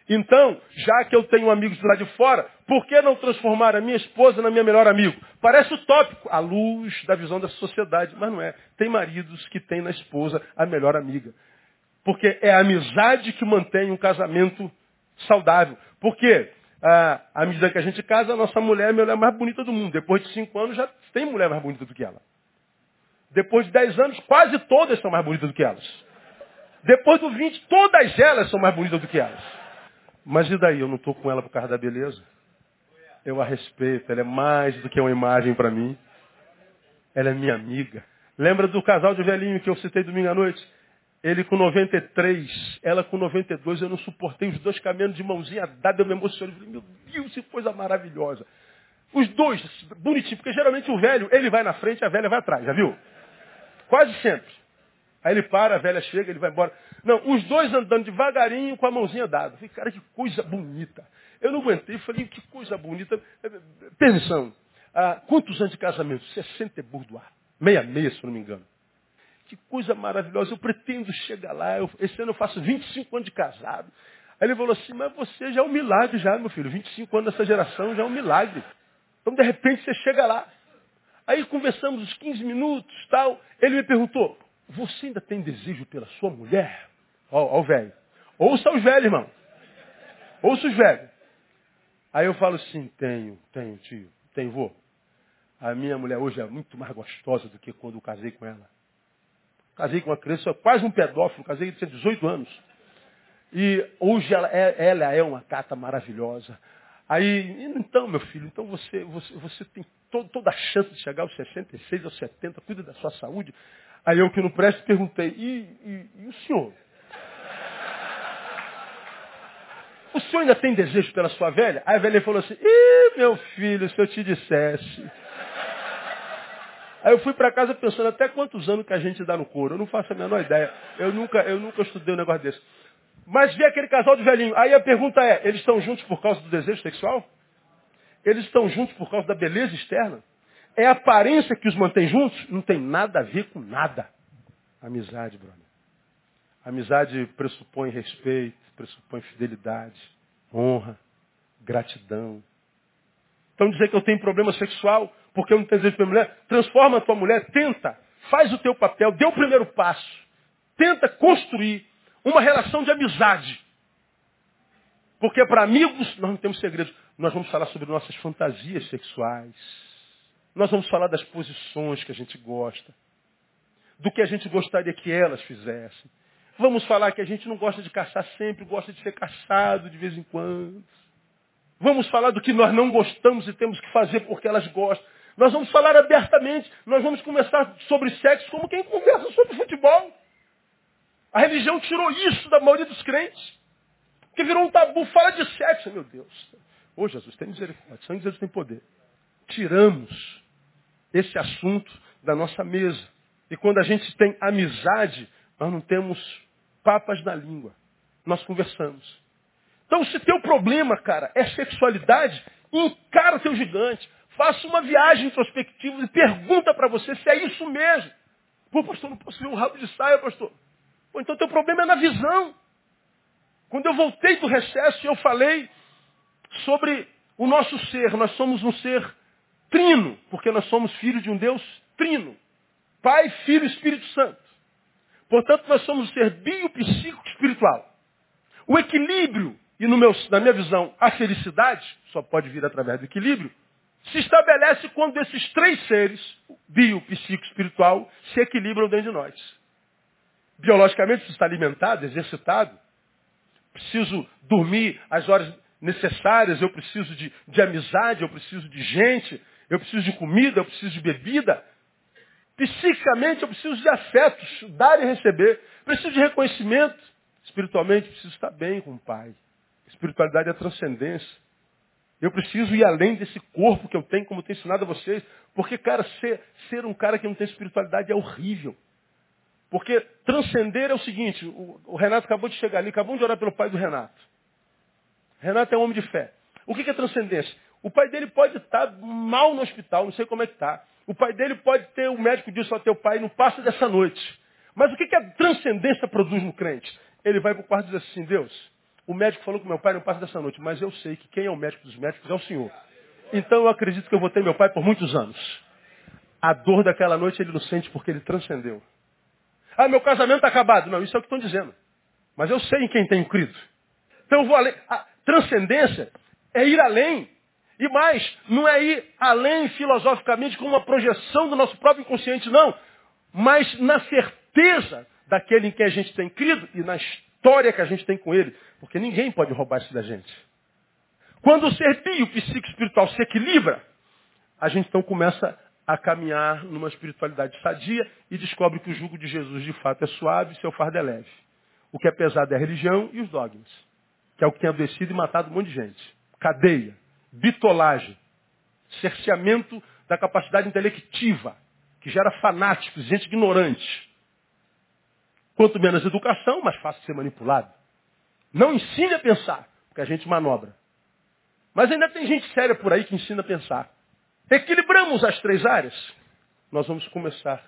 Então, já que eu tenho amigos lado de fora, por que não transformar a minha esposa na minha melhor amigo? Parece utópico, à luz da visão da sociedade, mas não é. Tem maridos que têm na esposa a melhor amiga. Porque é a amizade que mantém um casamento saudável. Por quê? ah, à medida que a gente casa, a nossa mulher é a mulher mais bonita do mundo. Depois de cinco anos, já tem mulher mais bonita do que ela. Depois de dez anos, quase todas são mais bonitas do que elas. Depois do vinte, todas elas são mais bonitas do que elas. Mas e daí? Eu não estou com ela por causa da beleza? Eu a respeito. Ela é mais do que uma imagem para mim. Ela é minha amiga. Lembra do casal de velhinho que eu citei domingo à noite? Ele com 93, ela com 92, eu não suportei os dois caminhando de mãozinha dada, eu me emocionei. Falei, meu Deus, que coisa maravilhosa. Os dois, bonitinho, porque geralmente o velho, ele vai na frente, a velha vai atrás, já viu? Quase sempre. Aí ele para, a velha chega, ele vai embora. Não, os dois andando devagarinho com a mãozinha dada. Falei, cara, que coisa bonita. Eu não aguentei, falei, que coisa bonita. Pensão, ah, quantos anos de casamento? 60 e burdoar. Meia meia, se não me engano. Que coisa maravilhosa, eu pretendo chegar lá. Eu, esse ano eu faço 25 anos de casado. Aí ele falou assim, mas você já é um milagre já, meu filho. 25 anos nessa geração já é um milagre. Então, de repente, você chega lá. Aí conversamos uns 15 minutos, tal. Ele me perguntou, você ainda tem desejo pela sua mulher? Ó, o velho. Ouça os velhos, irmão. Ouça os velhos. Aí eu falo assim, tenho, tenho, tio, tenho, vô. A minha mulher hoje é muito mais gostosa do que quando eu casei com ela. Casei com uma criança, quase um pedófilo, casei com 18 anos. E hoje ela é, ela é uma cata maravilhosa. Aí, então, meu filho, então você, você, você tem todo, toda a chance de chegar aos 66, aos 70, cuida da sua saúde. Aí eu que não presto perguntei, e, e, e o senhor? O senhor ainda tem desejo pela sua velha? Aí a velha falou assim, ih, meu filho, se eu te dissesse. Aí eu fui para casa pensando até quantos anos que a gente dá no couro. Eu não faço a menor ideia. Eu nunca, eu nunca estudei um negócio desse. Mas vi aquele casal de velhinho. Aí a pergunta é, eles estão juntos por causa do desejo sexual? Eles estão juntos por causa da beleza externa? É a aparência que os mantém juntos? Não tem nada a ver com nada. Amizade, brother. Amizade pressupõe respeito, pressupõe fidelidade, honra, gratidão. Então dizer que eu tenho problema sexual porque eu não tenho desejo pela mulher, transforma a tua mulher, tenta, faz o teu papel, dê o primeiro passo. Tenta construir uma relação de amizade. Porque para amigos nós não temos segredos. Nós vamos falar sobre nossas fantasias sexuais. Nós vamos falar das posições que a gente gosta. Do que a gente gostaria que elas fizessem. Vamos falar que a gente não gosta de caçar sempre, gosta de ser caçado de vez em quando. Vamos falar do que nós não gostamos e temos que fazer porque elas gostam. Nós vamos falar abertamente. Nós vamos conversar sobre sexo como quem conversa sobre futebol. A religião tirou isso da maioria dos crentes. Que virou um tabu. Fala de sexo. Meu Deus. Ô oh, Jesus, tem misericórdia. Sangue de Jesus tem poder. Tiramos esse assunto da nossa mesa. E quando a gente tem amizade, nós não temos papas na língua. Nós conversamos. Então, se teu problema, cara, é sexualidade, encara o teu gigante. Faça uma viagem introspectiva e pergunta para você se é isso mesmo. Pô, pastor, não posso ver um rabo de saia, pastor. Pô, então teu problema é na visão. Quando eu voltei do recesso, eu falei sobre o nosso ser. Nós somos um ser trino, porque nós somos filhos de um Deus trino. Pai, Filho e Espírito Santo. Portanto, nós somos um ser biopsíquico espiritual. O equilíbrio, e meu, na minha visão, a felicidade, só pode vir através do equilíbrio, se estabelece quando esses três seres, bio, psíquico espiritual, se equilibram dentro de nós. Biologicamente, se está alimentado, exercitado, preciso dormir as horas necessárias, eu preciso de, de amizade, eu preciso de gente, eu preciso de comida, eu preciso de bebida. Psiquicamente, eu preciso de afetos, dar e receber. Preciso de reconhecimento. Espiritualmente, preciso estar bem com o Pai. Espiritualidade é transcendência. Eu preciso ir além desse corpo que eu tenho, como eu tenho ensinado a vocês. Porque, cara, ser, ser um cara que não tem espiritualidade é horrível. Porque transcender é o seguinte, o, o Renato acabou de chegar ali, acabou de orar pelo pai do Renato. Renato é um homem de fé. O que é transcendência? O pai dele pode estar mal no hospital, não sei como é que está. O pai dele pode ter, o médico disse ao teu pai, não passa dessa noite. Mas o que, que a transcendência produz no crente? Ele vai para o quarto e diz assim, Deus, o médico falou que meu pai não passa dessa noite, mas eu sei que quem é o médico dos médicos é o Senhor. Então eu acredito que eu vou ter meu pai por muitos anos. A dor daquela noite ele não sente porque ele transcendeu. Ah, meu casamento está acabado. Não, isso é o que estão dizendo. Mas eu sei em quem tenho crido. Então eu vou além. A transcendência é ir além. E mais, não é ir além filosoficamente com uma projeção do nosso próprio inconsciente, não. Mas na certeza daquele em que a gente tem crido e na história que a gente tem com ele. Porque ninguém pode roubar isso da gente. Quando o ser bio, psíquico espiritual se equilibra, a gente então começa a caminhar numa espiritualidade sadia e descobre que o jugo de Jesus de fato é suave e seu fardo é leve. O que é pesado é a religião e os dogmas, que é o que tem adoecido e matado um monte de gente. Cadeia, bitolagem, cerceamento da capacidade intelectiva, que gera fanáticos, gente ignorante. Quanto menos educação, mais fácil ser manipulado. Não ensine a pensar, porque a gente manobra. Mas ainda tem gente séria por aí que ensina a pensar. Equilibramos as três áreas, nós vamos começar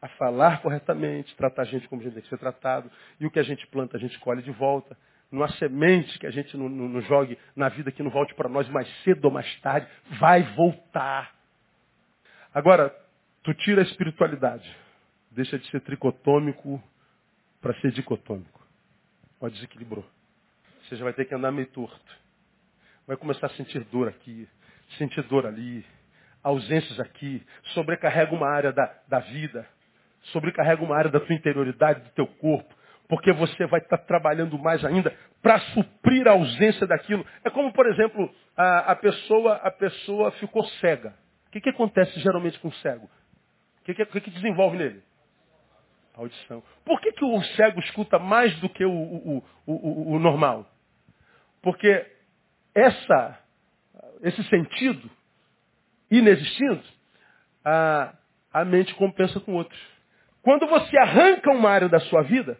a falar corretamente, tratar a gente como a gente tem que ser tratado, e o que a gente planta a gente colhe de volta. Há semente que a gente não, não, não jogue na vida que não volte para nós mais cedo ou mais tarde, vai voltar. Agora, tu tira a espiritualidade, deixa de ser tricotômico para ser dicotômico. Ó, desequilibrou. Você já vai ter que andar meio torto. Vai começar a sentir dor aqui, sentir dor ali, ausências aqui, sobrecarrega uma área da, da vida, sobrecarrega uma área da tua interioridade, do teu corpo, porque você vai estar trabalhando mais ainda para suprir a ausência daquilo. É como, por exemplo, a, a, pessoa, a pessoa ficou cega. O que, que acontece geralmente com o cego? O que, que, que, desenvolve nele? Audição. Por que, que o cego escuta mais do que o, o, o, o normal? Porque essa, esse sentido inexistindo, a, a mente compensa com outros. Quando você arranca uma área da sua vida,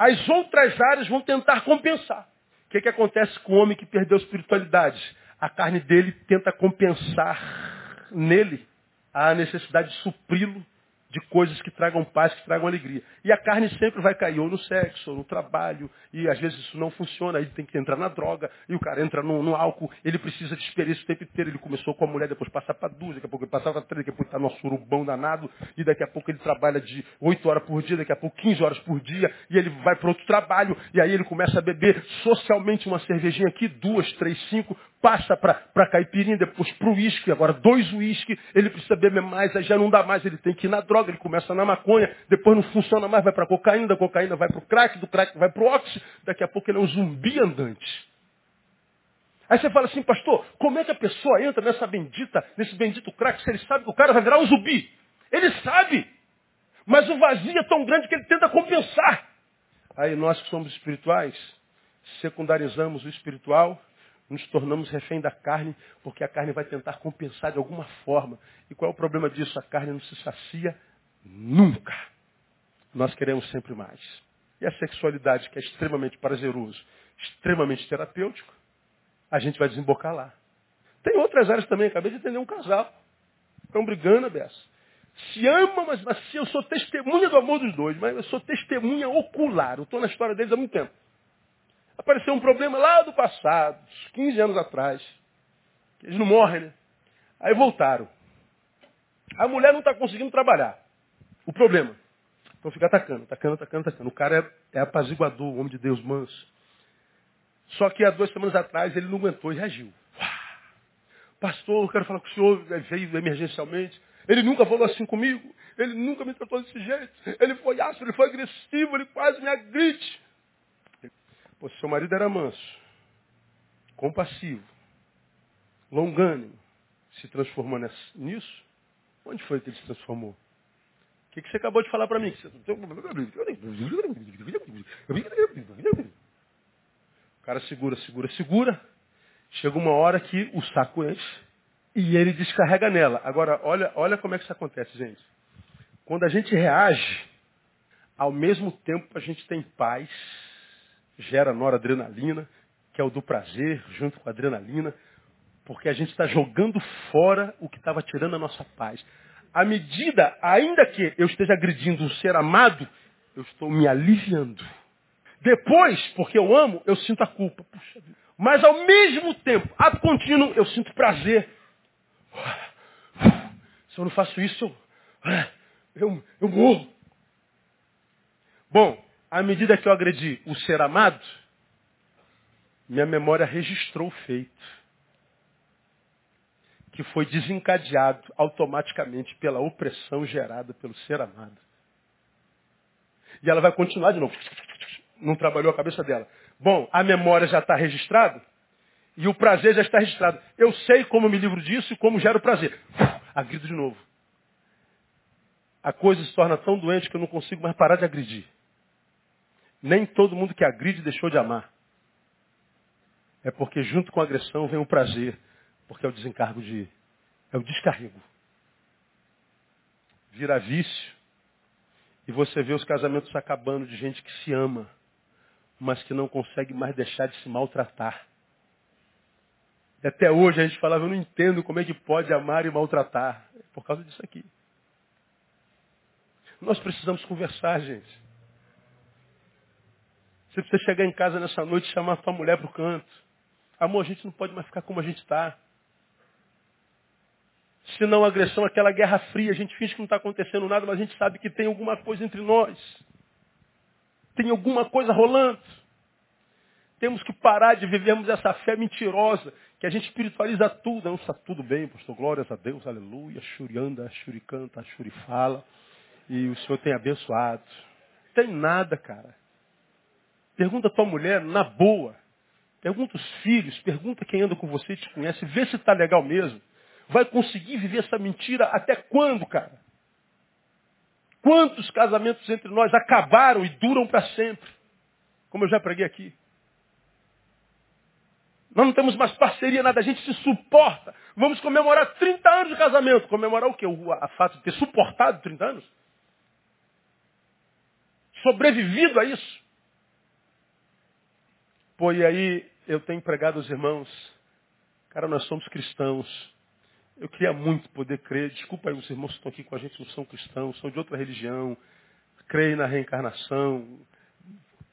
as outras áreas vão tentar compensar. O que, que acontece com o homem que perdeu a espiritualidade? A carne dele tenta compensar nele a necessidade de supri-lo de coisas que tragam paz, que tragam alegria. E a carne sempre vai cair ou no sexo, ou no trabalho, e às vezes isso não funciona, aí tem que entrar na droga, e o cara entra no, no álcool, ele precisa de experiência o tempo inteiro, ele começou com a mulher, depois passa para duas, daqui a pouco ele passa para três, daqui a pouco está no surubão danado, e daqui a pouco ele trabalha de oito horas por dia, daqui a pouco quinze horas por dia, e ele vai para outro trabalho, e aí ele começa a beber socialmente uma cervejinha aqui, duas, três, cinco, passa para caipirinha, depois para o uísque, agora dois uísque, ele precisa beber mais, aí já não dá mais, ele tem que ir na droga, ele começa na maconha, depois não funciona mais, vai para cocaína, da cocaína vai para o crack, do crack vai para o óxido, daqui a pouco ele é um zumbi andante. Aí você fala assim, pastor, como é que a pessoa entra nessa bendita, nesse bendito crack, se ele sabe que o cara vai virar um zumbi? Ele sabe, mas o vazio é tão grande que ele tenta compensar. Aí nós que somos espirituais, secundarizamos o espiritual, nos tornamos refém da carne, porque a carne vai tentar compensar de alguma forma. E qual é o problema disso? A carne não se sacia nunca. Nós queremos sempre mais. E a sexualidade, que é extremamente prazeroso, extremamente terapêutico, a gente vai desembocar lá. Tem outras áreas também, acabei de entender um casal. Estão brigando, Bessa. Se ama, mas assim, eu sou testemunha do amor dos dois, mas eu sou testemunha ocular. Eu estou na história deles há muito tempo. Apareceu um problema lá do passado, 15 anos atrás. Eles não morrem, né? Aí voltaram. A mulher não está conseguindo trabalhar. O problema. Então fica atacando, atacando, atacando, atacando. O cara é, é apaziguador, o homem de Deus manso. Só que há duas semanas atrás ele não aguentou e reagiu. Pastor, eu quero falar com o senhor, veio emergencialmente. Ele nunca falou assim comigo. Ele nunca me tratou desse jeito. Ele foi ácido, ele foi agressivo, ele quase me agride. Pô, seu marido era manso, compassivo, longânimo. Se transformou nisso? Onde foi que ele se transformou? O que, que você acabou de falar para mim? O cara segura, segura, segura. Chega uma hora que o saco enche e ele descarrega nela. Agora, olha, olha como é que isso acontece, gente. Quando a gente reage, ao mesmo tempo a gente tem paz, gera noradrenalina, que é o do prazer, junto com a adrenalina, porque a gente está jogando fora o que estava tirando a nossa paz à medida, ainda que eu esteja agredindo um ser amado, eu estou me aliviando. Depois, porque eu amo, eu sinto a culpa. Puxa, mas ao mesmo tempo, a contínuo, eu sinto prazer. Se eu não faço isso, eu, eu, eu morro. Bom, à medida que eu agredi o ser amado, minha memória registrou o feito que foi desencadeado automaticamente pela opressão gerada pelo ser amado. E ela vai continuar de novo. Não trabalhou a cabeça dela. Bom, a memória já está registrada e o prazer já está registrado. Eu sei como me livro disso e como gero prazer. Agrido de novo. A coisa se torna tão doente que eu não consigo mais parar de agredir. Nem todo mundo que agride deixou de amar. É porque junto com a agressão vem o prazer porque é o desencargo de. É o descarrego. Vira vício. E você vê os casamentos acabando de gente que se ama, mas que não consegue mais deixar de se maltratar. E até hoje a gente falava, eu não entendo como é que pode amar e maltratar. É por causa disso aqui. Nós precisamos conversar, gente. Você precisa chegar em casa nessa noite e chamar sua mulher para o canto. Amor, a gente não pode mais ficar como a gente está. Se não agressão, aquela guerra fria, a gente finge que não está acontecendo nada, mas a gente sabe que tem alguma coisa entre nós. Tem alguma coisa rolando. Temos que parar de vivermos essa fé mentirosa, que a gente espiritualiza tudo. Não está tudo bem, pastor. Glórias a Deus, aleluia. Xurianda, xuricanta, xurifala. E o Senhor tem abençoado. Tem nada, cara. Pergunta a tua mulher, na boa. Pergunta os filhos, pergunta quem anda com você e te conhece, vê se está legal mesmo vai conseguir viver essa mentira até quando, cara? Quantos casamentos entre nós acabaram e duram para sempre? Como eu já preguei aqui. Nós não temos mais parceria, nada, a gente se suporta. Vamos comemorar 30 anos de casamento. Comemorar o quê? O a fato de ter suportado 30 anos? Sobrevivido a isso? Pô, e aí eu tenho pregado aos irmãos, cara, nós somos cristãos. Eu queria muito poder crer. Desculpa aí, os irmãos que estão aqui com a gente não são cristãos, são de outra religião. Creem na reencarnação.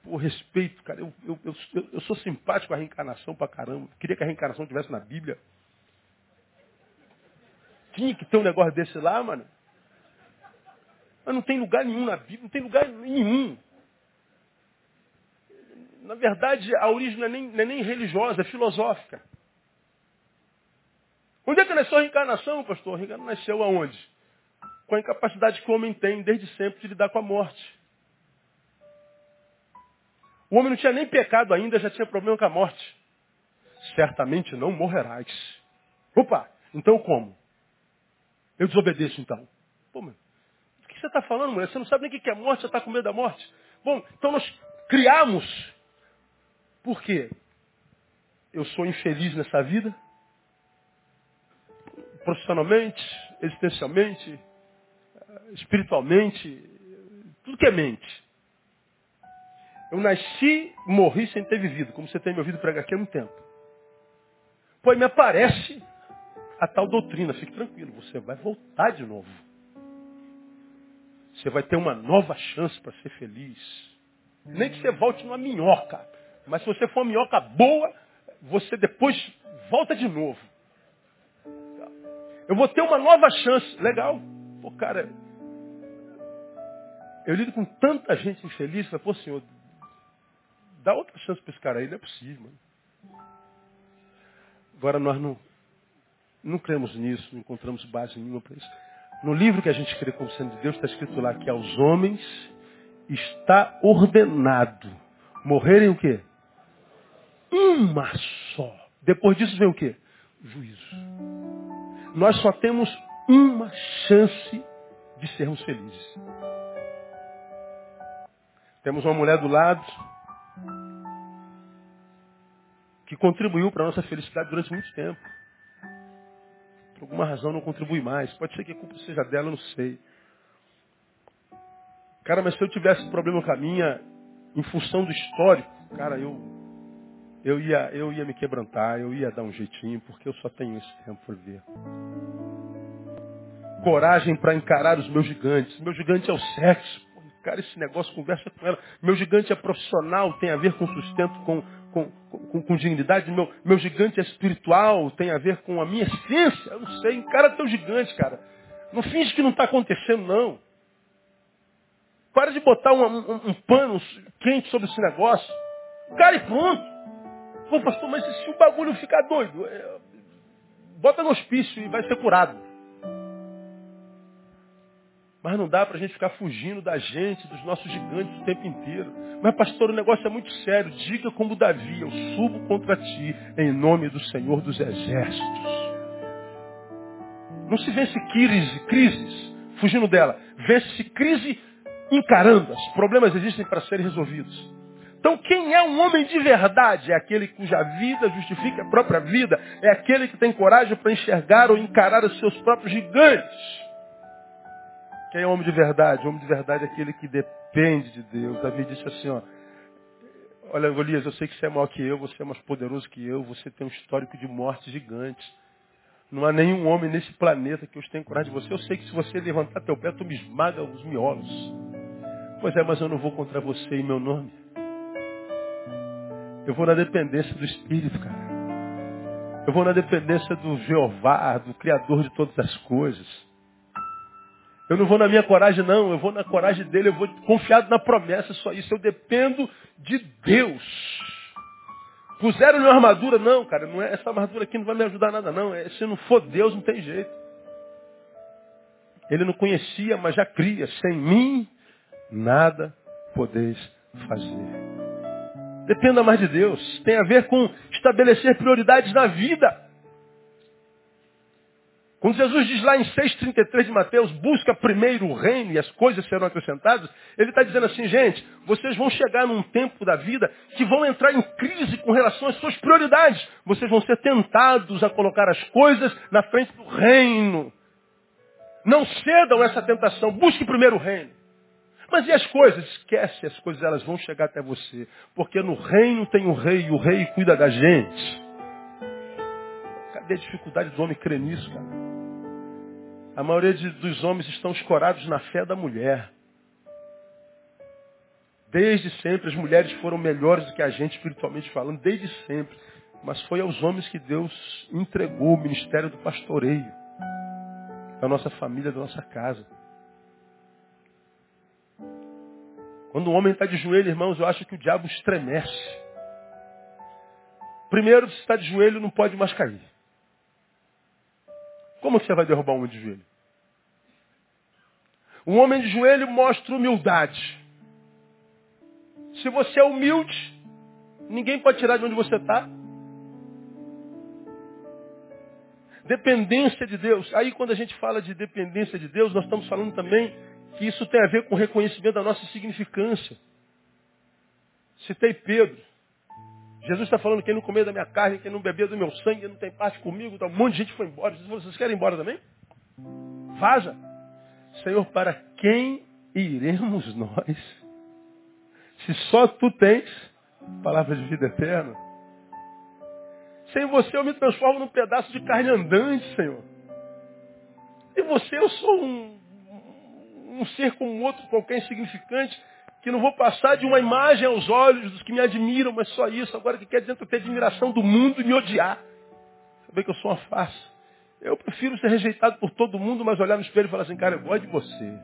Por respeito, cara. Eu, eu, eu, eu sou simpático à reencarnação pra caramba. Queria que a reencarnação estivesse na Bíblia. Tinha que ter um negócio desse lá, mano. Mas não tem lugar nenhum na Bíblia, não tem lugar nenhum. Na verdade, a origem não é nem, não é nem religiosa, é filosófica. Onde é que nasceu a reencarnação, pastor? A reencarnação nasceu aonde? Com a incapacidade que o homem tem desde sempre de lidar com a morte. O homem não tinha nem pecado ainda, já tinha problema com a morte. Certamente não morrerás. Opa, então como? Eu desobedeço então. Pô, meu, o que você está falando, mulher? Você não sabe nem o que é morte, você está com medo da morte. Bom, então nós criamos. Por quê? Eu sou infeliz nessa vida, profissionalmente, existencialmente, espiritualmente, tudo que é mente. Eu nasci, morri sem ter vivido, como você tem me ouvido pregar aqui há muito tempo. Pois me aparece a tal doutrina, fique tranquilo, você vai voltar de novo. Você vai ter uma nova chance para ser feliz. Nem que você volte numa minhoca. Mas se você for uma minhoca boa, você depois volta de novo. Eu vou ter uma nova chance. Legal. Pô, cara, Eu lido com tanta gente infeliz, eu pô, Senhor, dá outra chance para esse cara aí, não é possível, mano. Agora nós não, não cremos nisso, não encontramos base nenhuma para isso. No livro que a gente crê como sendo de Deus, está escrito lá que aos homens está ordenado morrerem o quê? Uma só. Depois disso vem o quê? Juízo. Nós só temos uma chance de sermos felizes. Temos uma mulher do lado que contribuiu para a nossa felicidade durante muito tempo. Por alguma razão não contribui mais. Pode ser que a culpa seja dela, não sei. Cara, mas se eu tivesse problema com a minha, em função do histórico, cara, eu, eu, ia, eu ia me quebrantar, eu ia dar um jeitinho, porque eu só tenho esse tempo por ver. Coragem para encarar os meus gigantes. Meu gigante é o sexo. Cara, esse negócio, conversa com ela. Meu gigante é profissional, tem a ver com sustento, com, com, com, com, dignidade. Meu, meu gigante é espiritual, tem a ver com a minha essência. Eu não sei, encara teu gigante, cara. Não finge que não está acontecendo, não. Para de botar um, um, um, pano quente sobre esse negócio. Cara, e pronto. Pô, pastor, mas se o bagulho ficar doido, é, bota no hospício e vai ser curado. Mas não dá para a gente ficar fugindo da gente, dos nossos gigantes o tempo inteiro. Mas, pastor, o negócio é muito sério. Diga como Davi, eu subo contra ti em nome do Senhor dos Exércitos. Não se vence crise, crises fugindo dela. Vence crise encarando-as. Problemas existem para serem resolvidos. Então, quem é um homem de verdade? É aquele cuja vida justifica a própria vida. É aquele que tem coragem para enxergar ou encarar os seus próprios gigantes. Quem é homem de verdade? O homem de verdade é aquele que depende de Deus. Davi disse assim, ó. Olha, Golias, eu sei que você é maior que eu, você é mais poderoso que eu, você tem um histórico de morte gigante. Não há nenhum homem nesse planeta que eu tenha coragem de você. Eu sei que se você levantar teu pé, tu me esmaga os miolos. Pois é, mas eu não vou contra você em meu nome. Eu vou na dependência do Espírito, cara. Eu vou na dependência do Jeová, do Criador de todas as coisas. Eu não vou na minha coragem, não. Eu vou na coragem dele. Eu vou confiado na promessa, só isso. Eu dependo de Deus. Puseram uma armadura? Não, cara. Não é, essa armadura aqui não vai me ajudar nada, não. É, se não for Deus, não tem jeito. Ele não conhecia, mas já cria. Sem mim, nada podeis fazer. Dependa mais de Deus. Tem a ver com estabelecer prioridades na vida. Quando Jesus diz lá em 6,33 de Mateus, busca primeiro o reino e as coisas serão acrescentadas, ele está dizendo assim, gente, vocês vão chegar num tempo da vida que vão entrar em crise com relação às suas prioridades. Vocês vão ser tentados a colocar as coisas na frente do reino. Não cedam essa tentação, busque primeiro o reino. Mas e as coisas? Esquece as coisas, elas vão chegar até você. Porque no reino tem o rei e o rei cuida da gente. Cadê a dificuldade do homem crer nisso, cara? A maioria de, dos homens estão escorados na fé da mulher. Desde sempre as mulheres foram melhores do que a gente espiritualmente falando, desde sempre. Mas foi aos homens que Deus entregou o ministério do pastoreio. Da nossa família, da nossa casa. Quando o homem está de joelho, irmãos, eu acho que o diabo estremece. Primeiro, se está de joelho, não pode mais cair. Como você vai derrubar um homem de joelho? Um homem de joelho mostra humildade. Se você é humilde, ninguém pode tirar de onde você está. Dependência de Deus. Aí quando a gente fala de dependência de Deus, nós estamos falando também que isso tem a ver com o reconhecimento da nossa significância. Citei Pedro. Jesus está falando, quem não comer da minha carne, quem não beber do meu sangue, não tem parte comigo. Então, um monte de gente foi embora. Vocês querem ir embora também? Vaza. Senhor, para quem iremos nós? Se só tu tens palavra de vida eterna. Sem você eu me transformo num pedaço de carne andante, Senhor. E você eu sou um, um ser como outro qualquer insignificante que não vou passar de uma imagem aos olhos dos que me admiram, mas só isso. Agora que quer dizer ter admiração do mundo e me odiar. Saber que eu sou uma face. Eu prefiro ser rejeitado por todo mundo, mas olhar no espelho e falar assim, cara, eu gosto de você.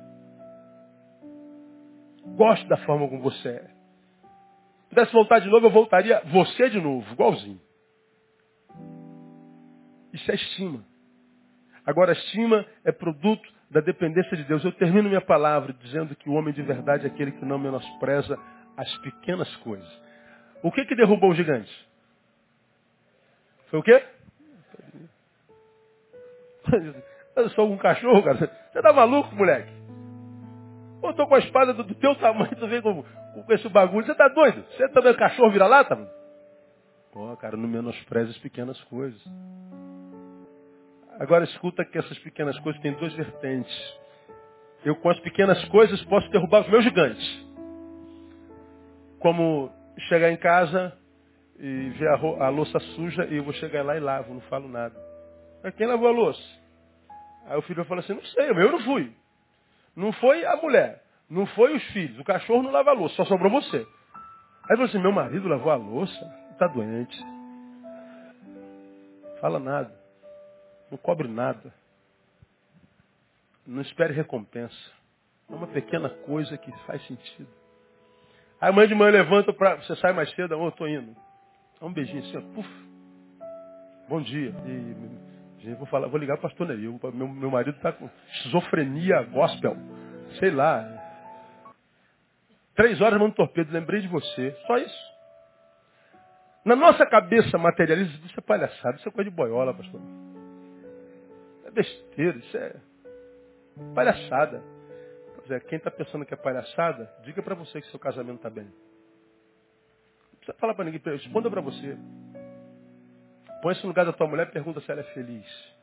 Gosto da forma como você é. Se pudesse voltar de novo, eu voltaria você de novo, igualzinho. Isso é estima. Agora, estima é produto da dependência de Deus. Eu termino minha palavra dizendo que o homem de verdade é aquele que não menospreza as pequenas coisas. O que que derrubou o gigante? Foi o quê? Eu sou um cachorro, cara. Você tá maluco, moleque? Eu tô com a espada do, teu tamanho, tu vem com, com esse bagulho. Você tá doido? Você também é cachorro vira-lata? Pô, cara, não menospreze as pequenas coisas. Agora escuta que essas pequenas coisas têm duas vertentes. Eu com as pequenas coisas posso derrubar os meus gigantes. Como chegar em casa e ver a, louça suja e eu vou chegar lá e lavo, não falo nada. Mas quem lavou a louça? Aí o filho fala assim, não sei, eu não fui. Não foi a mulher, não foi os filhos, o cachorro não lava a louça, só sobrou você. Aí você, assim, meu marido lavou a louça, está doente. Fala nada. Não cobre nada. Não espere recompensa. É uma pequena coisa que faz sentido. Aí amanhã de manhã levanta para. Você sai mais cedo, oh, eu estou indo. Dá um beijinho assim, ó, puf. Bom dia. E, vou, falar, vou ligar para o pastor Neil. Meu, meu marido está com esquizofrenia gospel. Sei lá. Três horas mando torpedo, lembrei de você. Só isso. Na nossa cabeça materialista, isso é palhaçada, isso é coisa de boiola, pastor. É besteira, isso é palhaçada. Pois quem está pensando que é palhaçada, diga para você que seu casamento está bem. Não precisa falar para ninguém, responda para você. Põe-se no lugar da tua mulher e pergunta se ela é feliz.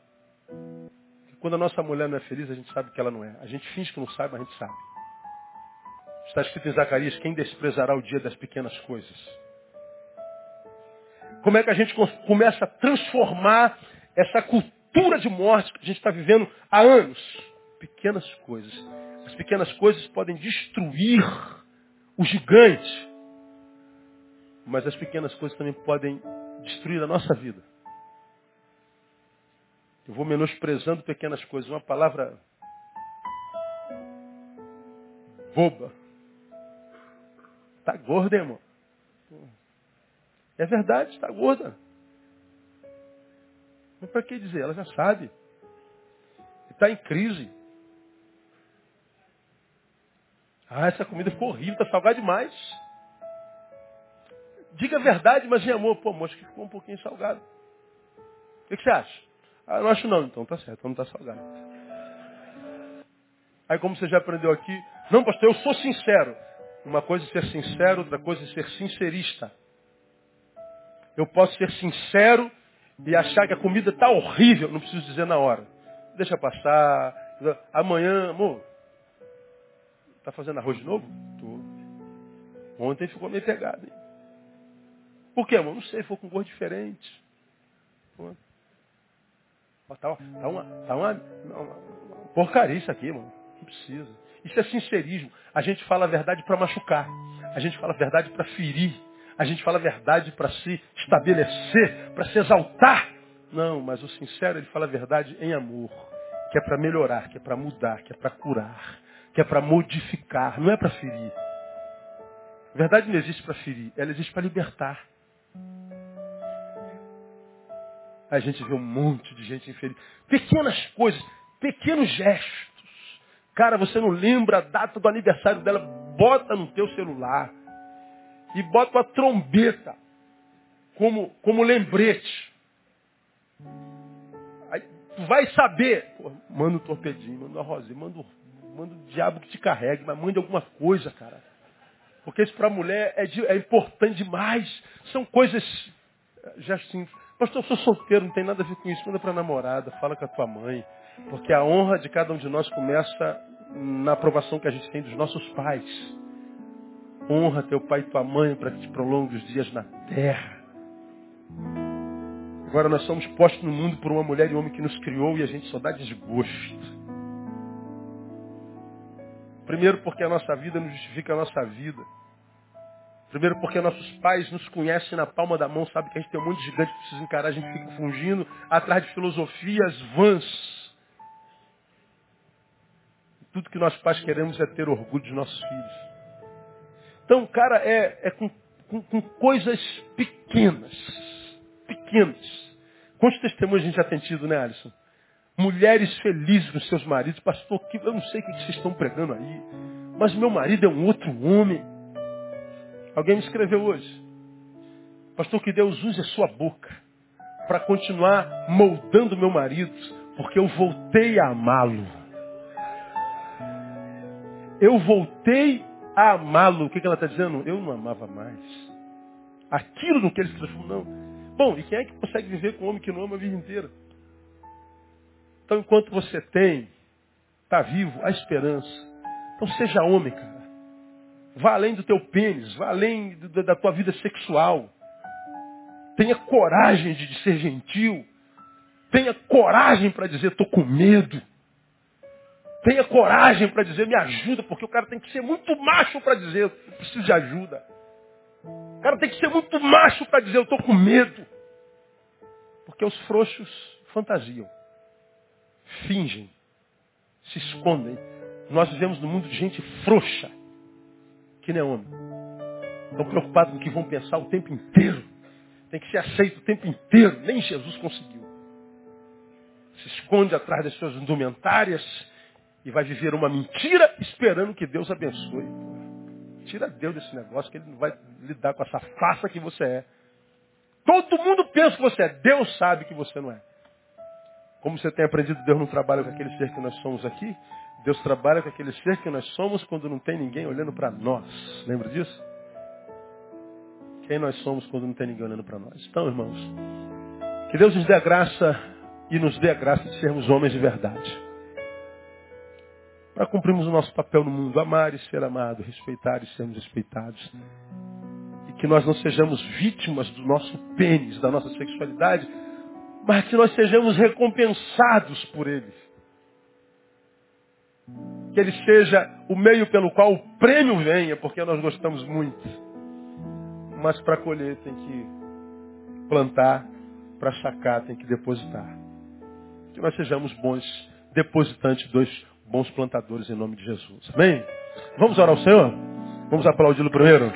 quando a nossa mulher não é feliz, a gente sabe que ela não é. A gente finge que não sabe, mas a gente sabe. Está escrito em Zacarias, quem desprezará o dia das pequenas coisas? Como é que a gente começa a transformar essa cultura de morte que a gente está vivendo há anos? Pequenas coisas. As pequenas coisas podem destruir o gigante. Mas as pequenas coisas também podem destruir a nossa vida. Eu vou menosprezando pequenas coisas. Uma palavra boba. Tá gordo, irmão. É verdade, está gorda. Mas para que dizer? Ela já sabe. Está em crise. Ah, essa comida ficou horrível, está salgada demais. Diga a verdade, mas em amor, pô, moço, que ficou um pouquinho salgado. O que, que, você acha? Ah, não acho não. Então tá certo, não está salgado. Aí como você já aprendeu aqui, não, pastor, eu sou sincero. Uma coisa é ser sincero, outra coisa é ser sincerista. Eu posso ser sincero e achar que a comida está horrível, não preciso dizer na hora. Deixa passar. Amanhã, amor, está fazendo arroz de novo? Tô. Ontem ficou meio pegado. Hein? Por quê, amor? Não sei, foi com gosto diferente. Pô. Tá, tá, uma, tá uma, uma, porcaria isso aqui, mano. Não precisa. Isso é sincerismo. A gente fala a verdade para machucar. A gente fala a verdade para ferir. A gente fala a verdade para se estabelecer, para se exaltar. Não, mas o sincero, ele fala a verdade em amor. Que é para melhorar, que é para mudar, que é para curar, que é para modificar, não é para ferir. Verdade não existe para ferir, ela existe para libertar. A gente vê um monte de gente infeliz. Pequenas coisas, pequenos gestos. Cara, você não lembra a data do aniversário dela, bota no teu celular e bota uma trombeta como, como lembrete. Aí tu vai saber. Pô, manda um torpedinho, manda uma rosinha, manda, manda o diabo que te carregue, mas manda alguma coisa, cara. Porque isso para a mulher é, de, é importante demais. São coisas já assim. Pastor, eu sou solteiro, não tem nada a ver com isso. Manda para a namorada, fala com a tua mãe. Porque a honra de cada um de nós começa na aprovação que a gente tem dos nossos pais. Honra teu pai e tua mãe para que te prolongue os dias na terra. Agora nós somos postos no mundo por uma mulher e um homem que nos criou e a gente só dá desgosto. Primeiro porque a nossa vida não justifica a nossa vida. Primeiro porque nossos pais nos conhecem na palma da mão, sabem que a gente tem um monte de gigante que precisa encarar, a gente fica fungindo atrás de filosofias vãs. Tudo que nós pais queremos é ter orgulho dos nossos filhos. Então, cara, é, é com, com, com coisas pequenas. Pequenas. Quantos testemunhos a gente já tem tido, né, Alisson? Mulheres felizes com seus maridos. Pastor, eu não sei o que vocês estão pregando aí. Mas meu marido é um outro homem. Alguém me escreveu hoje. Pastor, que Deus use a sua boca para continuar moldando meu marido, porque eu voltei a amá-lo. Eu voltei a amá-lo. O que, ela está dizendo? Eu não amava mais. Aquilo no que ele se transformou, não. Bom, e quem é que consegue viver com um homem que não ama a vida inteira? Então, enquanto você tem, está vivo, a esperança. Então, seja homem, cara. Vá além do teu pênis, vá além do, da tua vida sexual. Tenha coragem de ser gentil. Tenha coragem para dizer, estou com medo. Tenha coragem para dizer, me ajuda, porque o cara tem que ser muito macho para dizer, eu preciso de ajuda. O cara tem que ser muito macho para dizer, eu estou com medo. Porque os frouxos fantasiam, fingem, se escondem. Nós vivemos num mundo de gente frouxa, que nem homem. Estão preocupados com o que vão pensar o tempo inteiro. Tem que ser aceito o tempo inteiro. Nem Jesus conseguiu. Se esconde atrás das suas indumentárias e vai viver uma mentira esperando que Deus abençoe. Tira Deus desse negócio, que ele não vai lidar com essa farsa que você é. Todo mundo pensa que você é. Deus sabe que você não é. Como você tem aprendido, Deus não trabalha com aquele ser que nós somos aqui. Deus trabalha com aquele ser que nós somos quando não tem ninguém olhando para nós. Lembra disso? Quem nós somos quando não tem ninguém olhando para nós. Então, irmãos, que Deus nos dê a graça e nos dê a graça de sermos homens de verdade para cumprirmos o nosso papel no mundo, amar e ser amado, respeitar e sermos respeitados. E que nós não sejamos vítimas do nosso pênis, da nossa sexualidade, mas que nós sejamos recompensados por ele. Que ele seja o meio pelo qual o prêmio venha, porque nós gostamos muito. Mas para colher tem que plantar, para sacar tem que depositar. Que nós sejamos bons depositantes dos bons plantadores em nome de Jesus. Amém? Vamos orar ao Senhor? Vamos aplaudi-lo primeiro?